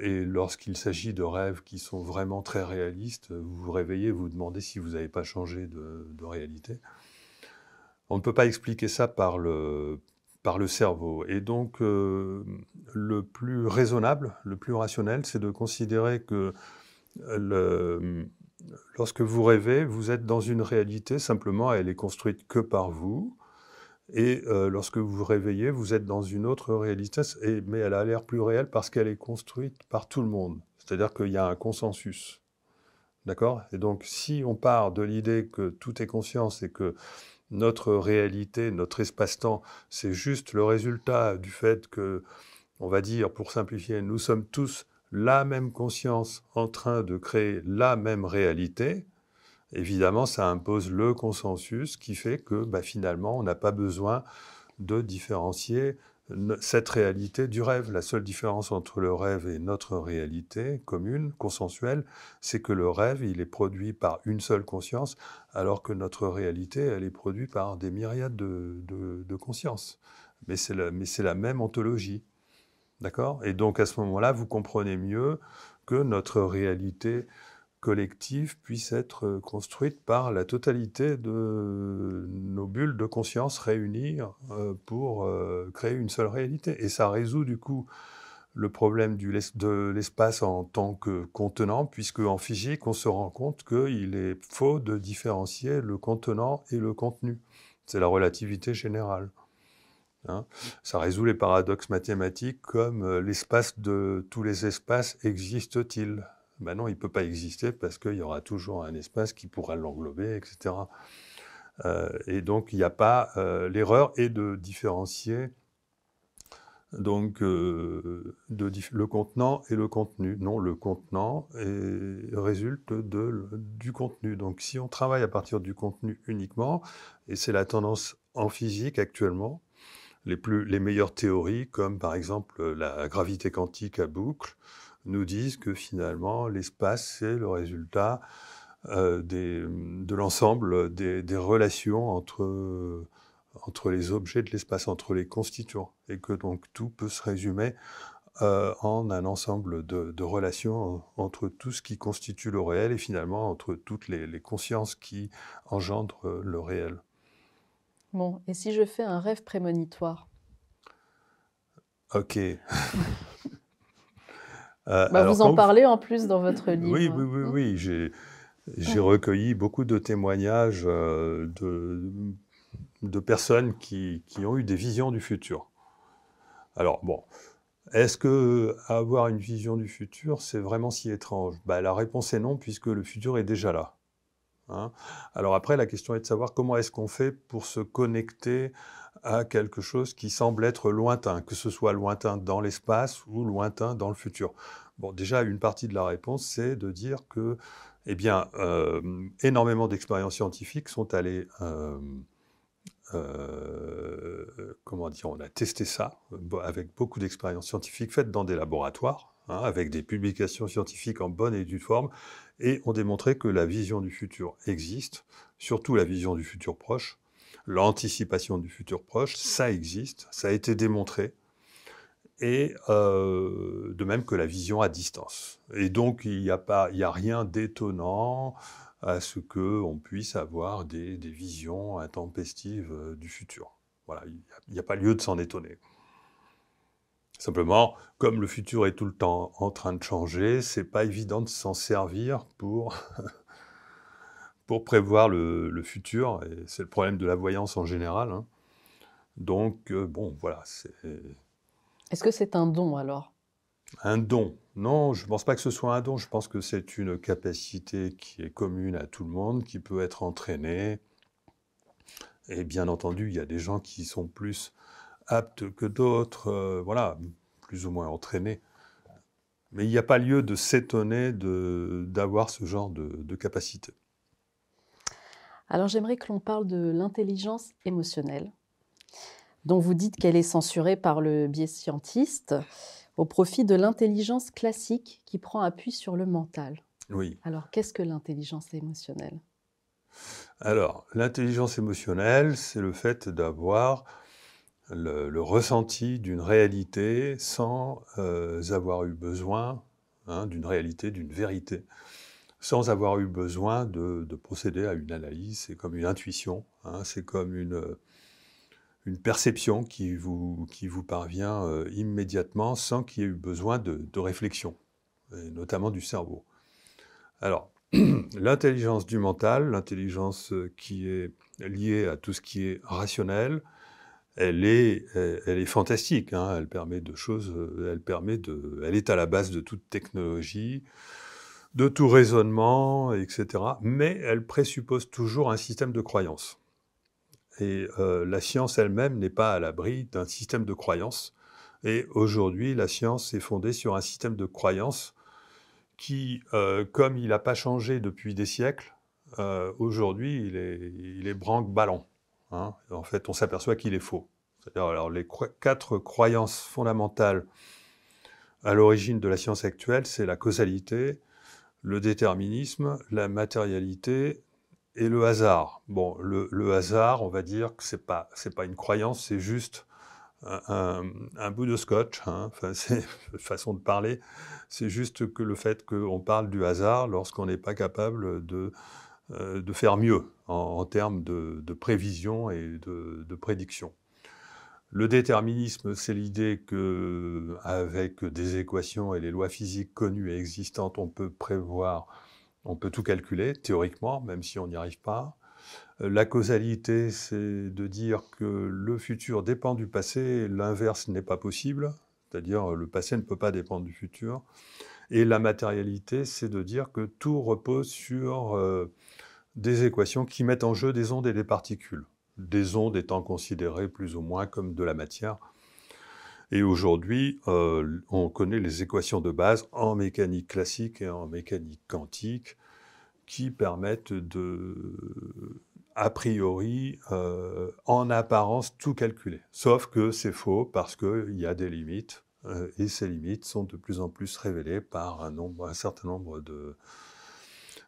et lorsqu'il s'agit de rêves qui sont vraiment très réalistes, vous vous réveillez, vous vous demandez si vous n'avez pas changé de réalité. On ne peut pas expliquer ça par le, le cerveau. Et donc, euh, le plus raisonnable, le plus rationnel, c'est de considérer que lorsque vous rêvez, vous êtes dans une réalité, simplement, elle est construite que par vous. Et euh, lorsque vous vous réveillez, vous êtes dans une autre réalité, mais elle a l'air plus réelle parce qu'elle est construite par tout le monde. C'est-à-dire qu'il y a un consensus. D'accord? Et donc, si on part de l'idée que tout est conscience et que notre réalité, notre espace-temps, c'est juste le résultat du fait que, on va dire, pour simplifier, nous sommes tous la même conscience en train de créer la même réalité, évidemment, ça impose le consensus qui fait que bah, finalement, on n'a pas besoin de différencier cette réalité du rêve. La seule différence entre le rêve et notre réalité commune, consensuelle, c'est que le rêve, il est produit par une seule conscience, alors que notre réalité, elle est produite par des myriades de, consciences. Mais c'est la, la, même ontologie. D'accord? Et donc à ce moment-là, vous comprenez mieux que notre réalité collective puisse être construite par la totalité de nos bulles de conscience réunies euh, pour euh, créer une seule réalité. Et ça résout du coup le problème de l'espace en tant que contenant, puisque en physique, on se rend compte qu'il est faux de différencier le contenant et le contenu. C'est la relativité générale. Hein. Ça résout les paradoxes mathématiques comme euh, l'espace de tous les espaces existe-t-il? Ben non, il ne peut pas exister parce qu'il y aura toujours un espace qui pourra l'englober, etc. Euh, et donc, il n'y a pas. Euh, l'erreur est de différencier donc, le contenant et le contenu. Non, le contenant résulte du contenu. Donc, si on travaille à partir du contenu uniquement, et c'est la tendance en physique actuellement, les, plus, meilleures théories, comme par exemple la gravité quantique à boucle, nous disent que finalement, l'espace, c'est le résultat euh, de l'ensemble des, relations entre, les objets de l'espace, entre les constituants, et que donc tout peut se résumer euh, en un ensemble de, relations entre tout ce qui constitue le réel et finalement entre toutes les consciences qui engendrent le réel. Bon, et si je fais un rêve prémonitoire? Ok. Euh, bah, vous en parlez en plus dans votre livre. Oui, oui, oui, oui. J'ai, j'ai recueilli beaucoup de témoignages euh, de, de personnes qui, qui, ont eu des visions du futur. Alors, bon, est-ce que avoir une vision du futur, c'est vraiment si étrange? Bah, La réponse est non, puisque le futur est déjà là. Hein. Alors après, la question est de savoir comment est-ce qu'on fait pour se connecter à quelque chose qui semble être lointain, que ce soit lointain dans l'espace ou lointain dans le futur. Bon, déjà, une partie de la réponse, c'est de dire que, eh bien, euh, énormément d'expériences scientifiques sont allées, euh, euh, comment dire, on a testé ça avec beaucoup d'expériences scientifiques faites dans des laboratoires, hein, avec des publications scientifiques en bonne et due forme, et ont démontré que la vision du futur existe, surtout la vision du futur proche, l'anticipation du futur proche, ça existe, ça a été démontré, et euh, de même que la vision à distance. Et donc, il n'y a, a rien d'étonnant à ce qu'on puisse avoir des, visions intempestives euh, du futur. Voilà, il n'y a, pas lieu de s'en étonner. Simplement, comme le futur est tout le temps en train de changer, c'est pas évident de s'en servir pour pour prévoir le, futur, et c'est le problème de la voyance en général. Hein. Donc, euh, bon, voilà. Est-ce que c'est un don alors? Un don Non, je ne pense pas que ce soit un don. Je pense que c'est une capacité qui est commune à tout le monde, qui peut être entraînée. Et bien entendu, il y a des gens qui sont plus aptes que d'autres, euh, voilà, plus ou moins entraînés. Mais il n'y a pas lieu de s'étonner d'avoir ce genre de, de capacité. Alors j'aimerais que l'on parle de l'intelligence émotionnelle, dont vous dites qu'elle est censurée par le biais scientiste au profit de l'intelligence classique qui prend appui sur le mental. Oui. Alors qu'est-ce que l'intelligence émotionnelle? Alors l'intelligence émotionnelle, c'est le fait d'avoir le, ressenti d'une réalité sans euh, avoir eu besoin hein, d'une réalité, d'une vérité sans avoir eu besoin de, procéder à une analyse. C'est comme une intuition, hein, c'est comme une, une perception qui vous, qui vous parvient euh, immédiatement sans qu'il y ait eu besoin de, réflexion, notamment du cerveau. Alors, l'intelligence du mental, l'intelligence euh, qui est liée à tout ce qui est rationnel, elle est, elle est fantastique. Hein, elle permet de choses, euh, elle est à la base de toute technologie de tout raisonnement, etc. Mais elle présuppose toujours un système de croyance. Et euh, la science elle-même n'est pas à l'abri d'un système de croyance. Et aujourd'hui, la science est fondée sur un système de croyance qui, euh, comme il n'a pas changé depuis des siècles, euh, aujourd'hui, il est, il est branque-ballon. Hein. En fait, on s'aperçoit qu'il est faux. Alors, les quatre croyances fondamentales à l'origine de la science actuelle, c'est la causalité, le déterminisme, la matérialité et le hasard. Bon, le, hasard, on va dire que ce n'est pas, pas une croyance, c'est juste un, bout de scotch. Hein. Enfin, c'est façon de parler. C'est juste que le fait qu'on parle du hasard lorsqu'on n'est pas capable de, de faire mieux en, termes de, prévision et de, de prédiction. Le déterminisme, c'est l'idée que, avec des équations et les lois physiques connues et existantes, on peut prévoir, on peut tout calculer théoriquement, même si on n'y arrive pas. La causalité, c'est de dire que le futur dépend du passé, l'inverse n'est pas possible, c'est-à-dire le passé ne peut pas dépendre du futur. Et la matérialité, c'est de dire que tout repose sur euh, des équations qui mettent en jeu des ondes et des particules, des ondes étant considérées plus ou moins comme de la matière. Et aujourd'hui, euh, on connaît les équations de base en mécanique classique et en mécanique quantique qui permettent de a priori, euh, en apparence, tout calculer. Sauf que c'est faux parce qu'il y a des limites, et ces limites sont de plus en plus révélées par un, certain nombre de,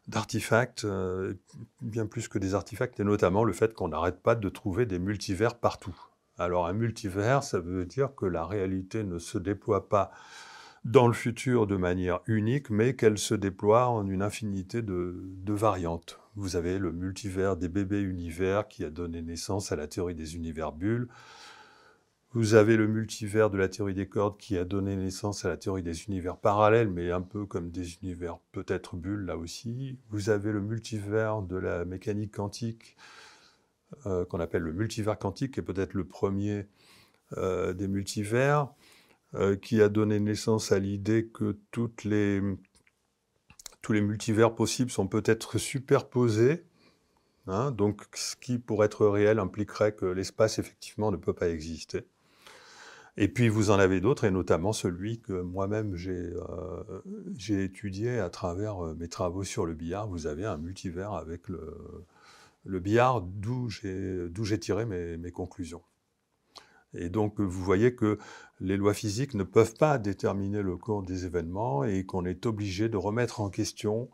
d'artefacts, euh, bien plus que des artefacts, et notamment le fait qu'on n'arrête pas de trouver des multivers partout. Alors un multivers, ça veut dire que la réalité ne se déploie pas dans le futur de manière unique, mais qu'elle se déploie en une infinité de, variantes. Vous avez le multivers des bébés univers qui a donné naissance à la théorie des univers bulles. Vous avez le multivers de la théorie des cordes qui a donné naissance à la théorie des univers parallèles, mais un peu comme des univers peut-être bulles là aussi. Vous avez le multivers de la mécanique quantique, euh, qu'on appelle le multivers quantique, qui est peut-être le premier euh, des multivers. Euh, qui a donné naissance à l'idée que les, tous les multivers possibles sont peut-être superposés. Hein, donc, ce qui, pour être réel, impliquerait que l'espace, effectivement, ne peut pas exister. Et puis, vous en avez d'autres, et notamment celui que moi-même j'ai euh, étudié à travers euh, mes travaux sur le billard. Vous avez un multivers avec le, billard, d'où j'ai tiré mes, conclusions. Et donc, vous voyez que les lois physiques ne peuvent pas déterminer le cours des événements et qu'on est obligé de remettre en question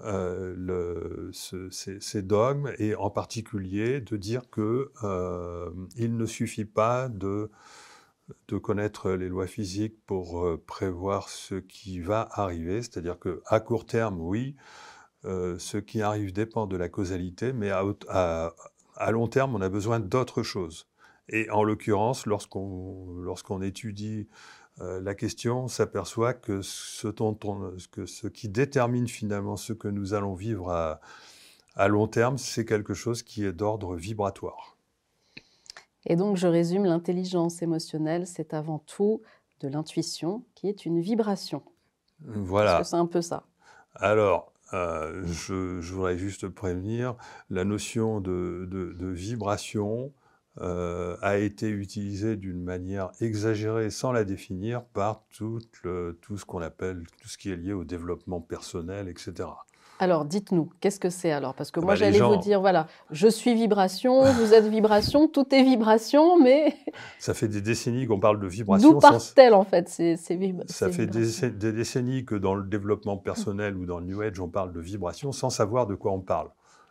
euh, ces, dogmes et en particulier de dire qu'il ne suffit pas de, de, connaître les lois physiques pour euh, prévoir ce qui va arriver, c'est-à-dire qu'à court terme, oui, ce qui arrive dépend de la causalité, mais à long terme, on a besoin d'autre chose. Et en l'occurrence, lorsqu'on étudie euh, la question, on s'aperçoit que ce, que qui détermine finalement ce que nous allons vivre à, à long terme, c'est quelque chose qui est d'ordre vibratoire. Et donc, je résume, l'intelligence émotionnelle, c'est avant tout de l'intuition, qui est une vibration. Voilà. Que c'est un peu ça? Alors, euh, je, je, voudrais juste prévenir, la notion de, de, de vibration, euh, a été utilisée d'une manière exagérée sans la définir par tout, le, tout ce qu'on appelle, tout ce qui est lié au développement personnel, etc. Alors, dites-nous, qu'est-ce que c'est alors? Parce que moi, bah, j'allais vous dire, voilà, je suis vibration, vous êtes vibration, tout est vibration, mais... Ça fait des décennies qu'on parle de vibration. D'où partent-elles, en fait, ces, ces, Ça fait des, des, décennies que dans le développement personnel ou dans le New Age, on parle de vibration sans savoir de quoi on parle.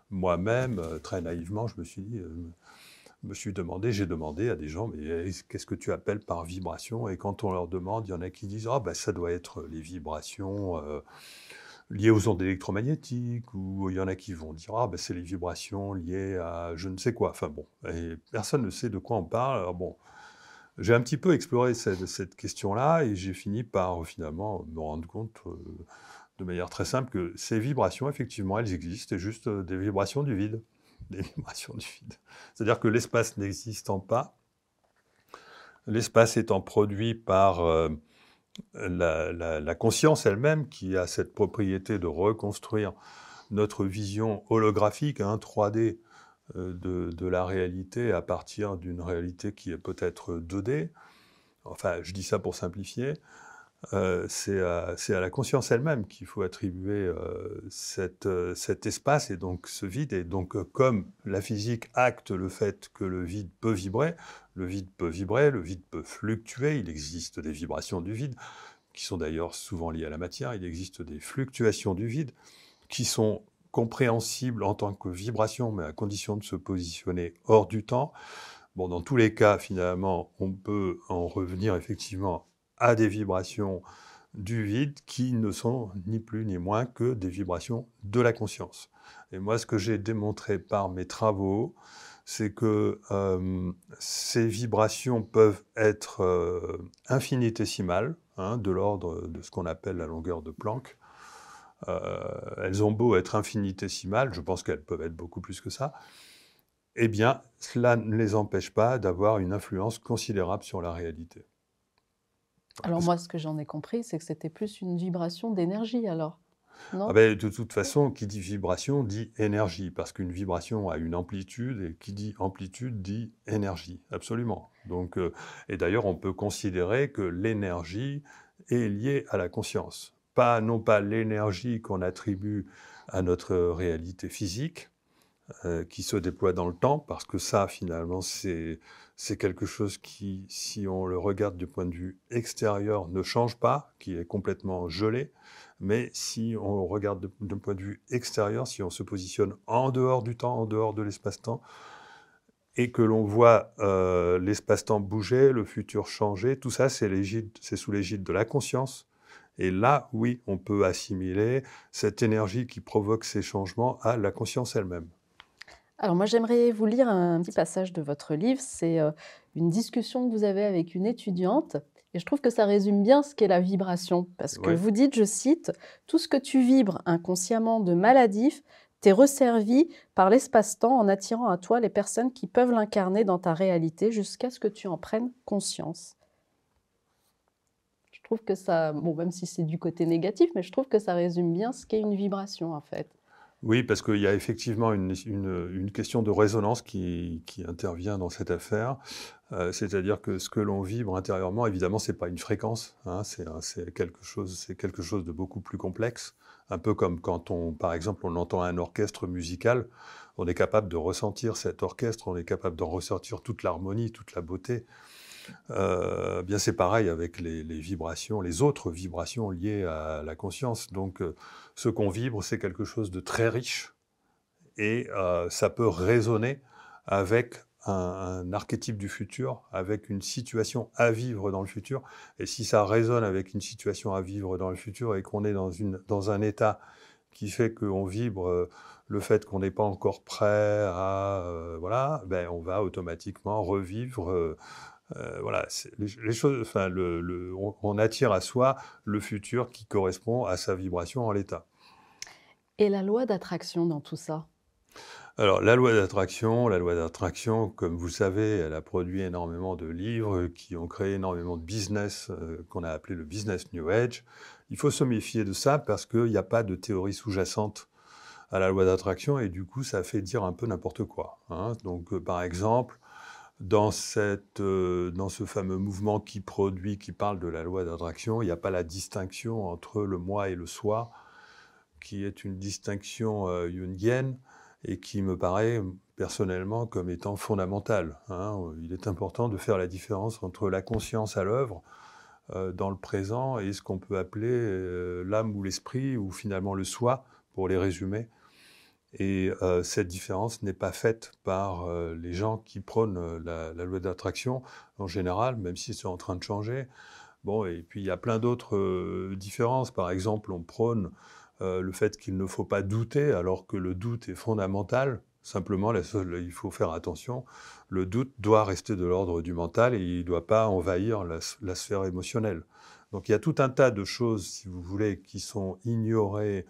Moi-même, euh, très naïvement, je me suis dit, euh, me suis demandé, j'ai demandé à des gens, mais qu'est-ce que tu appelles par vibration? Et quand on leur demande, il y en a qui disent, ah ben ça doit être les vibrations euh, liées aux ondes électromagnétiques, ou il y en a qui vont dire, ah ben c'est les vibrations liées à je ne sais quoi. Enfin bon, et personne ne sait de quoi on parle. Alors bon, j'ai un petit peu exploré cette, question-là, et j'ai fini par finalement me rendre compte. Euh, de manière très simple que ces vibrations, effectivement, elles existent, c'est juste euh, des vibrations du vide des vibrations du vide. C'est-à-dire que l'espace n'existant pas, l'espace étant produit par euh, la, conscience elle-même qui a cette propriété de reconstruire notre vision holographique, 3D, hein, euh, de, de, la réalité à partir d'une réalité qui est peut-être 2D. Enfin, je dis ça pour simplifier. Euh, c'est à, la conscience elle-même qu'il faut attribuer euh, euh, cet espace et donc ce vide. Et donc, comme la physique acte le fait que le vide peut vibrer, le vide peut vibrer, le vide peut fluctuer, il existe des vibrations du vide, qui sont d'ailleurs souvent liées à la matière, il existe des fluctuations du vide, qui sont compréhensibles en tant que vibrations, mais à condition de se positionner hors du temps. Bon, dans tous les cas, finalement, on peut en revenir effectivement à des vibrations du vide qui ne sont ni plus ni moins que des vibrations de la conscience. Et moi, ce que j'ai démontré par mes travaux, c'est que euh, ces vibrations peuvent être euh, infinitésimales, hein, de l'ordre de ce qu'on appelle la longueur de Planck. Euh, elles ont beau être infinitésimales, je pense qu'elles peuvent être beaucoup plus que ça, eh bien, cela ne les empêche pas d'avoir une influence considérable sur la réalité. Alors moi, ce que j'en ai compris, c'est que c'était plus une vibration d'énergie alors. Ah ben, de toute façon, qui dit vibration dit énergie, parce qu'une vibration a une amplitude, et qui dit amplitude dit énergie, absolument. Donc, euh, et d'ailleurs, on peut considérer que l'énergie est liée à la conscience. Pas, non pas l'énergie qu'on attribue à notre réalité physique, euh, qui se déploie dans le temps, parce que ça, finalement, c'est quelque chose qui, si on le regarde du point de vue extérieur, ne change pas, qui est complètement gelé. Mais si on regarde d'un point de vue extérieur, si on se positionne en dehors du temps, en dehors de l'espace-temps, et que l'on voit euh, l'espace-temps bouger, le futur changer, tout ça, c'est sous l'égide de la conscience. Et là, oui, on peut assimiler cette énergie qui provoque ces changements à la conscience elle-même. Alors moi, j'aimerais vous lire un petit passage de votre livre. C'est euh, une discussion que vous avez avec une étudiante et je trouve que ça résume bien ce qu'est la vibration, parce que vous dites, je cite, Tout ce que tu vibres inconsciemment de maladif t'est resservi par l'espace-temps en attirant à toi les personnes qui peuvent l'incarner dans ta réalité jusqu'à ce que tu en prennes conscience. Je trouve que ça, bon, même si c'est du côté négatif, mais je trouve que ça résume bien ce qu'est une vibration en fait. Oui, parce qu'il y a effectivement une, question de résonance qui, intervient dans cette affaire. Euh, c'est-à-dire que ce que l'on vibre intérieurement, évidemment, ce n'est pas une fréquence. Hein, c'est quelque, chose, quelque chose de beaucoup plus complexe. Un peu comme quand, on, par exemple, on entend un orchestre musical, on est capable de ressentir cet orchestre, on est capable d'en ressortir toute l'harmonie, toute la beauté. Euh, bien c'est pareil avec les, vibrations, les autres vibrations liées à la conscience. Donc euh, ce qu'on vibre, c'est quelque chose de très riche et euh, ça peut résonner avec un, archétype du futur, avec une situation à vivre dans le futur. Et si ça résonne avec une situation à vivre dans le futur et qu'on est dans, une, dans un état qui fait qu'on vibre le fait qu'on n'est pas encore prêt à... voilà, ben on va automatiquement revivre euh, voilà, les, choses, enfin, le, on, attire à soi le futur qui correspond à sa vibration en l'état. Et la loi d'attraction dans tout ça? Alors, la loi d'attraction, la loi d'attraction, comme vous le savez, elle a produit énormément de livres qui ont créé énormément de business euh, qu'on a appelé le business New Age. Il faut se méfier de ça parce qu'il n'y a pas de théorie sous-jacente à la loi d'attraction et du coup, ça fait dire un peu n'importe quoi. Hein. Donc, euh, par exemple, dans, cette, euh, dans ce fameux mouvement qui produit, qui parle de la loi d'attraction, il n'y a pas la distinction entre le moi et le soi, qui est une distinction euh, jungienne et qui me paraît personnellement comme étant fondamentale. Hein. Il est important de faire la différence entre la conscience à l'œuvre euh, dans le présent et ce qu'on peut appeler l'âme ou l'esprit, ou finalement le soi, pour les résumer. Et euh, cette différence n'est pas faite par euh, les gens qui prônent euh, la, loi d'attraction en général, même si c'est en train de changer. Bon, et puis il y a plein d'autres différences. Par exemple, on prône le fait qu'il ne faut pas douter, alors que le doute est fondamental. Simplement, il faut faire attention. Le doute doit rester de l'ordre du mental et il ne doit pas envahir la, la, sphère émotionnelle. Donc il y a tout un tas de choses, si vous voulez, qui sont ignorées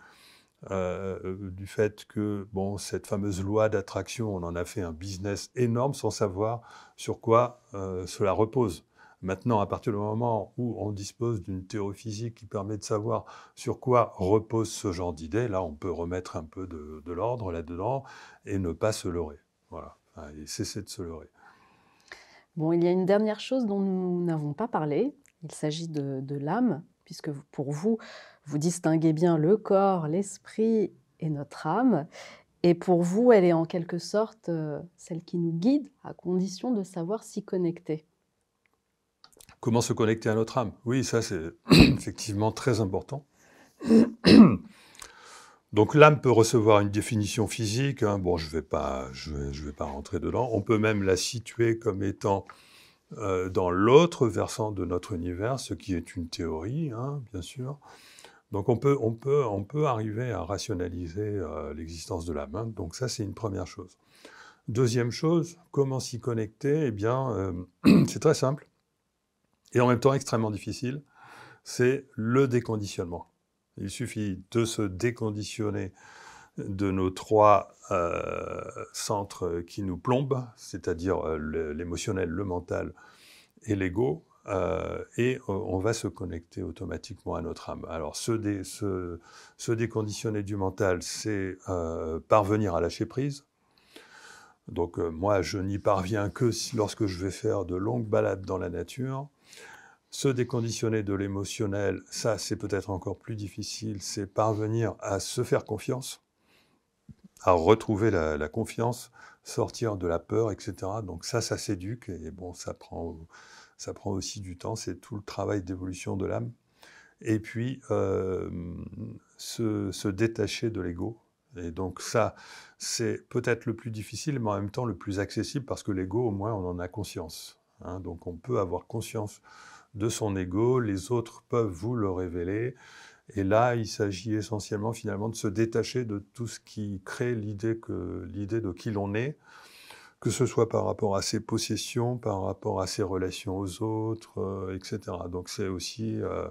euh, euh, du fait que bon, cette fameuse loi d'attraction, on en a fait un business énorme sans savoir sur quoi euh, cela repose. Maintenant, à partir du moment où on dispose d'une théorie physique qui permet de savoir sur quoi repose ce genre d'idée, là, on peut remettre un peu de, l'ordre là-dedans et ne pas se leurrer. Voilà, et cesser de se leurrer. Bon, il y a une dernière chose dont nous n'avons pas parlé. Il s'agit de, de l'âme, puisque pour vous, vous distinguez bien le corps, l'esprit et notre âme. Et pour vous, elle est en quelque sorte euh, celle qui nous guide, à condition de savoir s'y connecter. Comment se connecter à notre âme? Oui, ça c'est effectivement très important. Donc l'âme peut recevoir une définition physique. Hein. Bon, je ne vais, pas, je vais, pas rentrer dedans. On peut même la situer comme étant euh, dans l'autre versant de notre univers, ce qui est une théorie, hein, bien sûr. Donc on peut, on peut, on peut arriver à rationaliser euh, l'existence de l'âme. Hein. Donc ça, c'est une première chose. Deuxième chose, comment s'y connecter? Eh bien, euh, c'est très simple et en même temps extrêmement difficile. C'est le déconditionnement. Il suffit de se déconditionner de nos trois euh, centres qui nous plombent, c'est-à-dire euh, l'émotionnel, le mental et l'ego, euh, et on va se connecter automatiquement à notre âme. Alors, se, déconditionner du mental, c'est parvenir à lâcher prise. Donc, moi, je n'y parviens que lorsque je vais faire de longues balades dans la nature. Se déconditionner de l'émotionnel, ça c'est peut-être encore plus difficile, c'est parvenir à se faire confiance, à retrouver la, confiance, sortir de la peur, etc. Donc ça, ça s'éduque et bon, ça prend, ça prend aussi du temps, c'est tout le travail d'évolution de l'âme. Et puis, euh, se, détacher de l'ego. Et donc ça, c'est peut-être le plus difficile, mais en même temps le plus accessible, parce que l'ego, au moins, on en a conscience. Hein. donc on peut avoir conscience de son ego, les autres peuvent vous le révéler. Et là, il s'agit essentiellement finalement de se détacher de tout ce qui crée l'idée que l'idée de qui l'on est, que ce soit par rapport à ses possessions, par rapport à ses relations aux autres, euh, etc. Donc c'est aussi euh,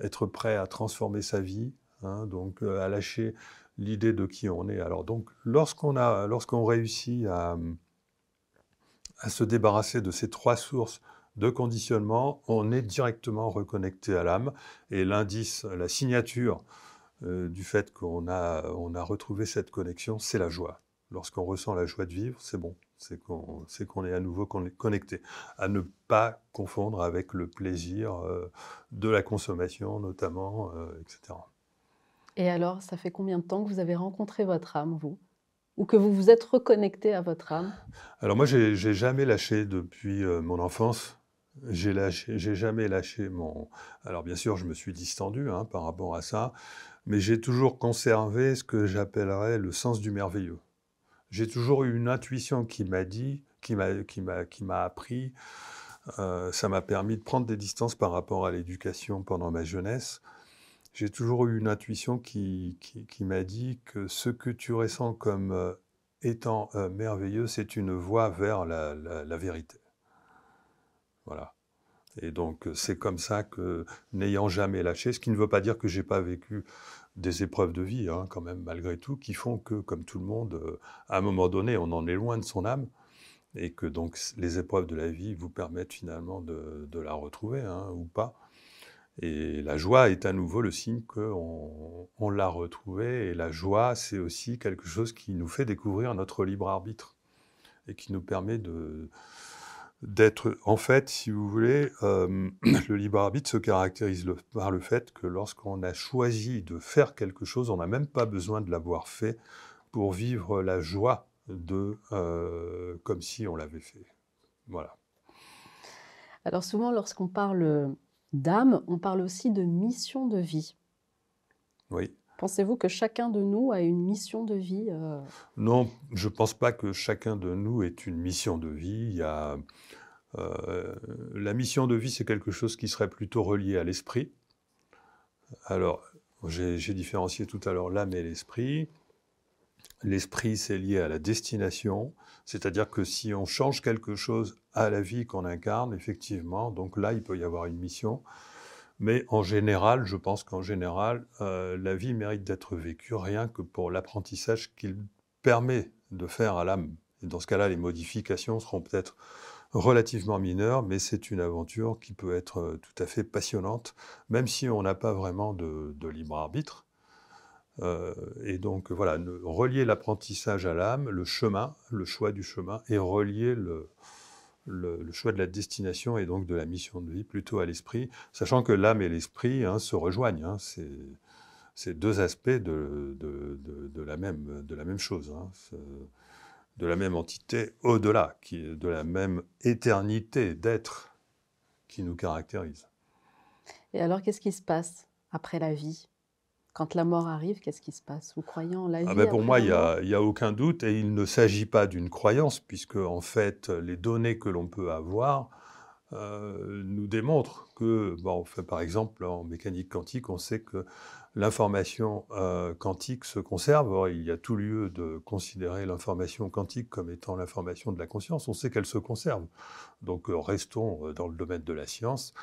être prêt à transformer sa vie, hein, donc euh, à lâcher l'idée de qui on est. Alors donc lorsqu'on a, lorsqu'on réussit à, à se débarrasser de ces trois sources de conditionnement, on est directement reconnecté à l'âme. Et l'indice, la signature euh, du fait qu'on a, on a retrouvé cette connexion, c'est la joie. Lorsqu'on ressent la joie de vivre, c'est bon, c'est qu'on, c'est qu'on est à nouveau connecté. À ne pas confondre avec le plaisir euh, de la consommation, notamment, euh, etc. Et alors, ça fait combien de temps que vous avez rencontré votre âme, vous? Ou que vous vous êtes reconnecté à votre âme? Alors moi, j'ai jamais lâché depuis mon enfance. J'ai jamais lâché mon. Alors bien sûr, je me suis distendu hein, par rapport à ça, mais j'ai toujours conservé ce que j'appellerais le sens du merveilleux. J'ai toujours eu une intuition qui m'a dit, qui m'a, qui m'a, qui m'a appris. Euh, ça m'a permis de prendre des distances par rapport à l'éducation pendant ma jeunesse. J'ai toujours eu une intuition qui, qui, m'a dit que ce que tu ressens comme euh, étant euh, merveilleux, c'est une voie vers la, la vérité. Voilà. Et donc, euh, c'est comme ça que, n'ayant jamais lâché, ce qui ne veut pas dire que j'ai pas vécu des épreuves de vie, hein, quand même, malgré tout, qui font que, comme tout le monde, euh, à un moment donné, on en est loin de son âme, et que donc les épreuves de la vie vous permettent finalement de, la retrouver, hein, ou pas. Et la joie est à nouveau le signe qu'on on, l'a retrouvée, et la joie, c'est aussi quelque chose qui nous fait découvrir notre libre arbitre, et qui nous permet de d'être, en fait, si vous voulez, euh, le libre arbitre se caractérise par le fait que lorsqu'on a choisi de faire quelque chose, on n'a même pas besoin de l'avoir fait pour vivre la joie de euh, comme si on l'avait fait. Voilà. Alors souvent, lorsqu'on parle d'âme, on parle aussi de mission de vie. Oui. Pensez-vous que chacun de nous a une mission de vie euh? Non, je ne pense pas que chacun de nous ait une mission de vie. Il y a, euh, la mission de vie, c'est quelque chose qui serait plutôt relié à l'esprit. Alors, j'ai différencié tout à l'heure l'âme et l'esprit. L'esprit, c'est lié à la destination, c'est-à-dire que si on change quelque chose à la vie qu'on incarne, effectivement, donc là, il peut y avoir une mission. Mais en général, je pense qu'en général, euh, la vie mérite d'être vécue rien que pour l'apprentissage qu'il permet de faire à l'âme. Dans ce cas-là, les modifications seront peut-être relativement mineures, mais c'est une aventure qui peut être euh, tout à fait passionnante, même si on n'a pas vraiment de, libre arbitre. Euh, et donc voilà, relier l'apprentissage à l'âme, le chemin, le choix du chemin, et relier le, le, choix de la destination et donc de la mission de vie plutôt à l'esprit, sachant que l'âme et l'esprit hein, se rejoignent. Hein, c'est deux aspects de, la, même, de la même chose, hein, de la même entité au-delà, de la même éternité d'être qui nous caractérise. Et alors, qu'est-ce qui se passe après la vie? Quand la mort arrive, qu'est-ce qui se passe? Vous croyez en la ah vie ben Pour moi, il n'y a, a, aucun doute et il ne s'agit pas d'une croyance, puisque en fait, les données que l'on peut avoir euh, nous démontrent que, bon, par exemple, en mécanique quantique, on sait que l'information euh, quantique se conserve. Or, il y a tout lieu de considérer l'information quantique comme étant l'information de la conscience. On sait qu'elle se conserve. Donc, euh, restons dans le domaine de la science.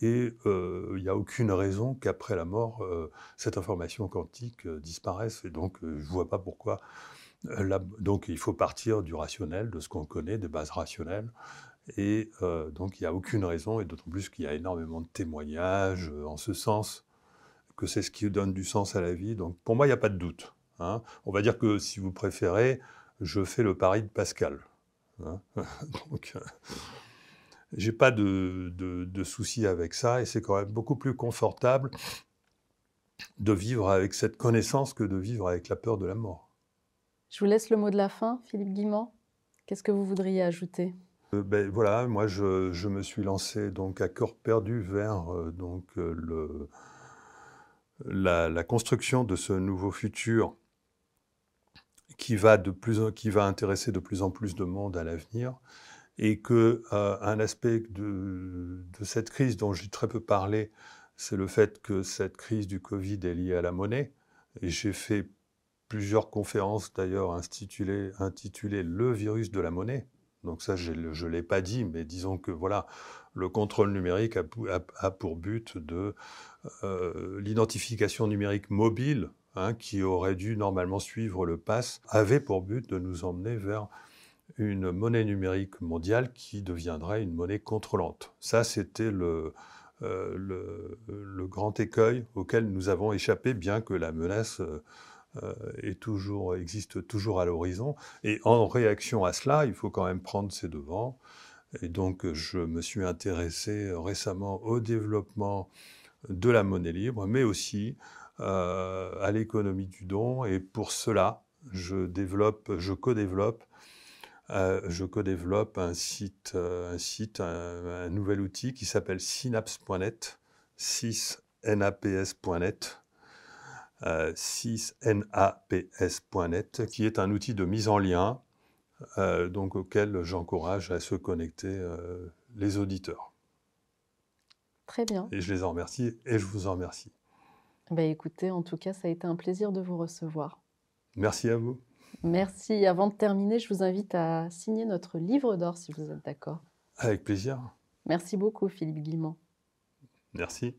Et euh, il n'y a aucune raison qu'après la mort, euh, cette information quantique euh, disparaisse. Et donc, je ne vois pas pourquoi. Donc, il faut partir du rationnel, de ce qu'on connaît, des bases rationnelles. Et donc, il n'y a aucune raison, et d'autant plus qu'il y a énormément de témoignages en ce sens que c'est ce qui donne du sens à la vie. Donc pour moi, il n'y a pas de doute. Hein. On va dire que si vous préférez, je fais le pari de Pascal. Hein. Donc, euh, j'ai pas de, de, de, soucis avec ça, et c'est quand même beaucoup plus confortable de vivre avec cette connaissance que de vivre avec la peur de la mort. Je vous laisse le mot de la fin, Philippe Guimand. Qu'est-ce que vous voudriez ajouter? Ben, voilà, moi je, je, me suis lancé donc à cœur perdu vers euh, donc euh, le, la, la, construction de ce nouveau futur qui va, de plus, qui va intéresser de plus en plus de monde à l'avenir et que euh, un aspect de, cette crise dont j'ai très peu parlé, c'est le fait que cette crise du Covid est liée à la monnaie. Et j'ai fait plusieurs conférences d'ailleurs intitulées, intitulées Le virus de la monnaie. Donc ça, je ne l'ai pas dit, mais disons que voilà, le contrôle numérique a pour but de euh, l'identification numérique mobile, hein, qui aurait dû normalement suivre le pass, avait pour but de nous emmener vers une monnaie numérique mondiale qui deviendrait une monnaie contrôlante. Ça, c'était le, euh, grand écueil auquel nous avons échappé, bien que la menace... Euh, existe toujours à l'horizon. Et en réaction à cela, il faut quand même prendre ses devants. Et donc, je me suis intéressé récemment au développement de la monnaie libre, mais aussi euh, à l'économie du don. Et pour cela, je développe, je co-développe, euh, je co-développe un site, euh, un, site un, un, nouvel outil qui s'appelle synapse.net, 6naps.net. 6naps.net, qui est un outil de mise en lien, euh, donc auquel j'encourage à se connecter euh, les auditeurs. Très bien. Et je les en remercie et je vous en remercie. Ben écoutez, en tout cas, ça a été un plaisir de vous recevoir. Merci à vous. Merci. Avant de terminer, je vous invite à signer notre livre d'or si vous êtes d'accord. Avec plaisir. Merci beaucoup, Philippe Guillemont. Merci.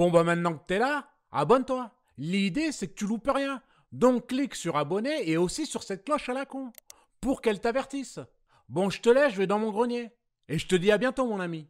Bon bah maintenant que t'es là, abonne-toi. L'idée c'est que tu loupes rien. Donc clique sur abonner et aussi sur cette cloche à la con pour qu'elle t'avertisse. Bon, je te laisse, je vais dans mon grenier. Et je te dis à bientôt mon ami.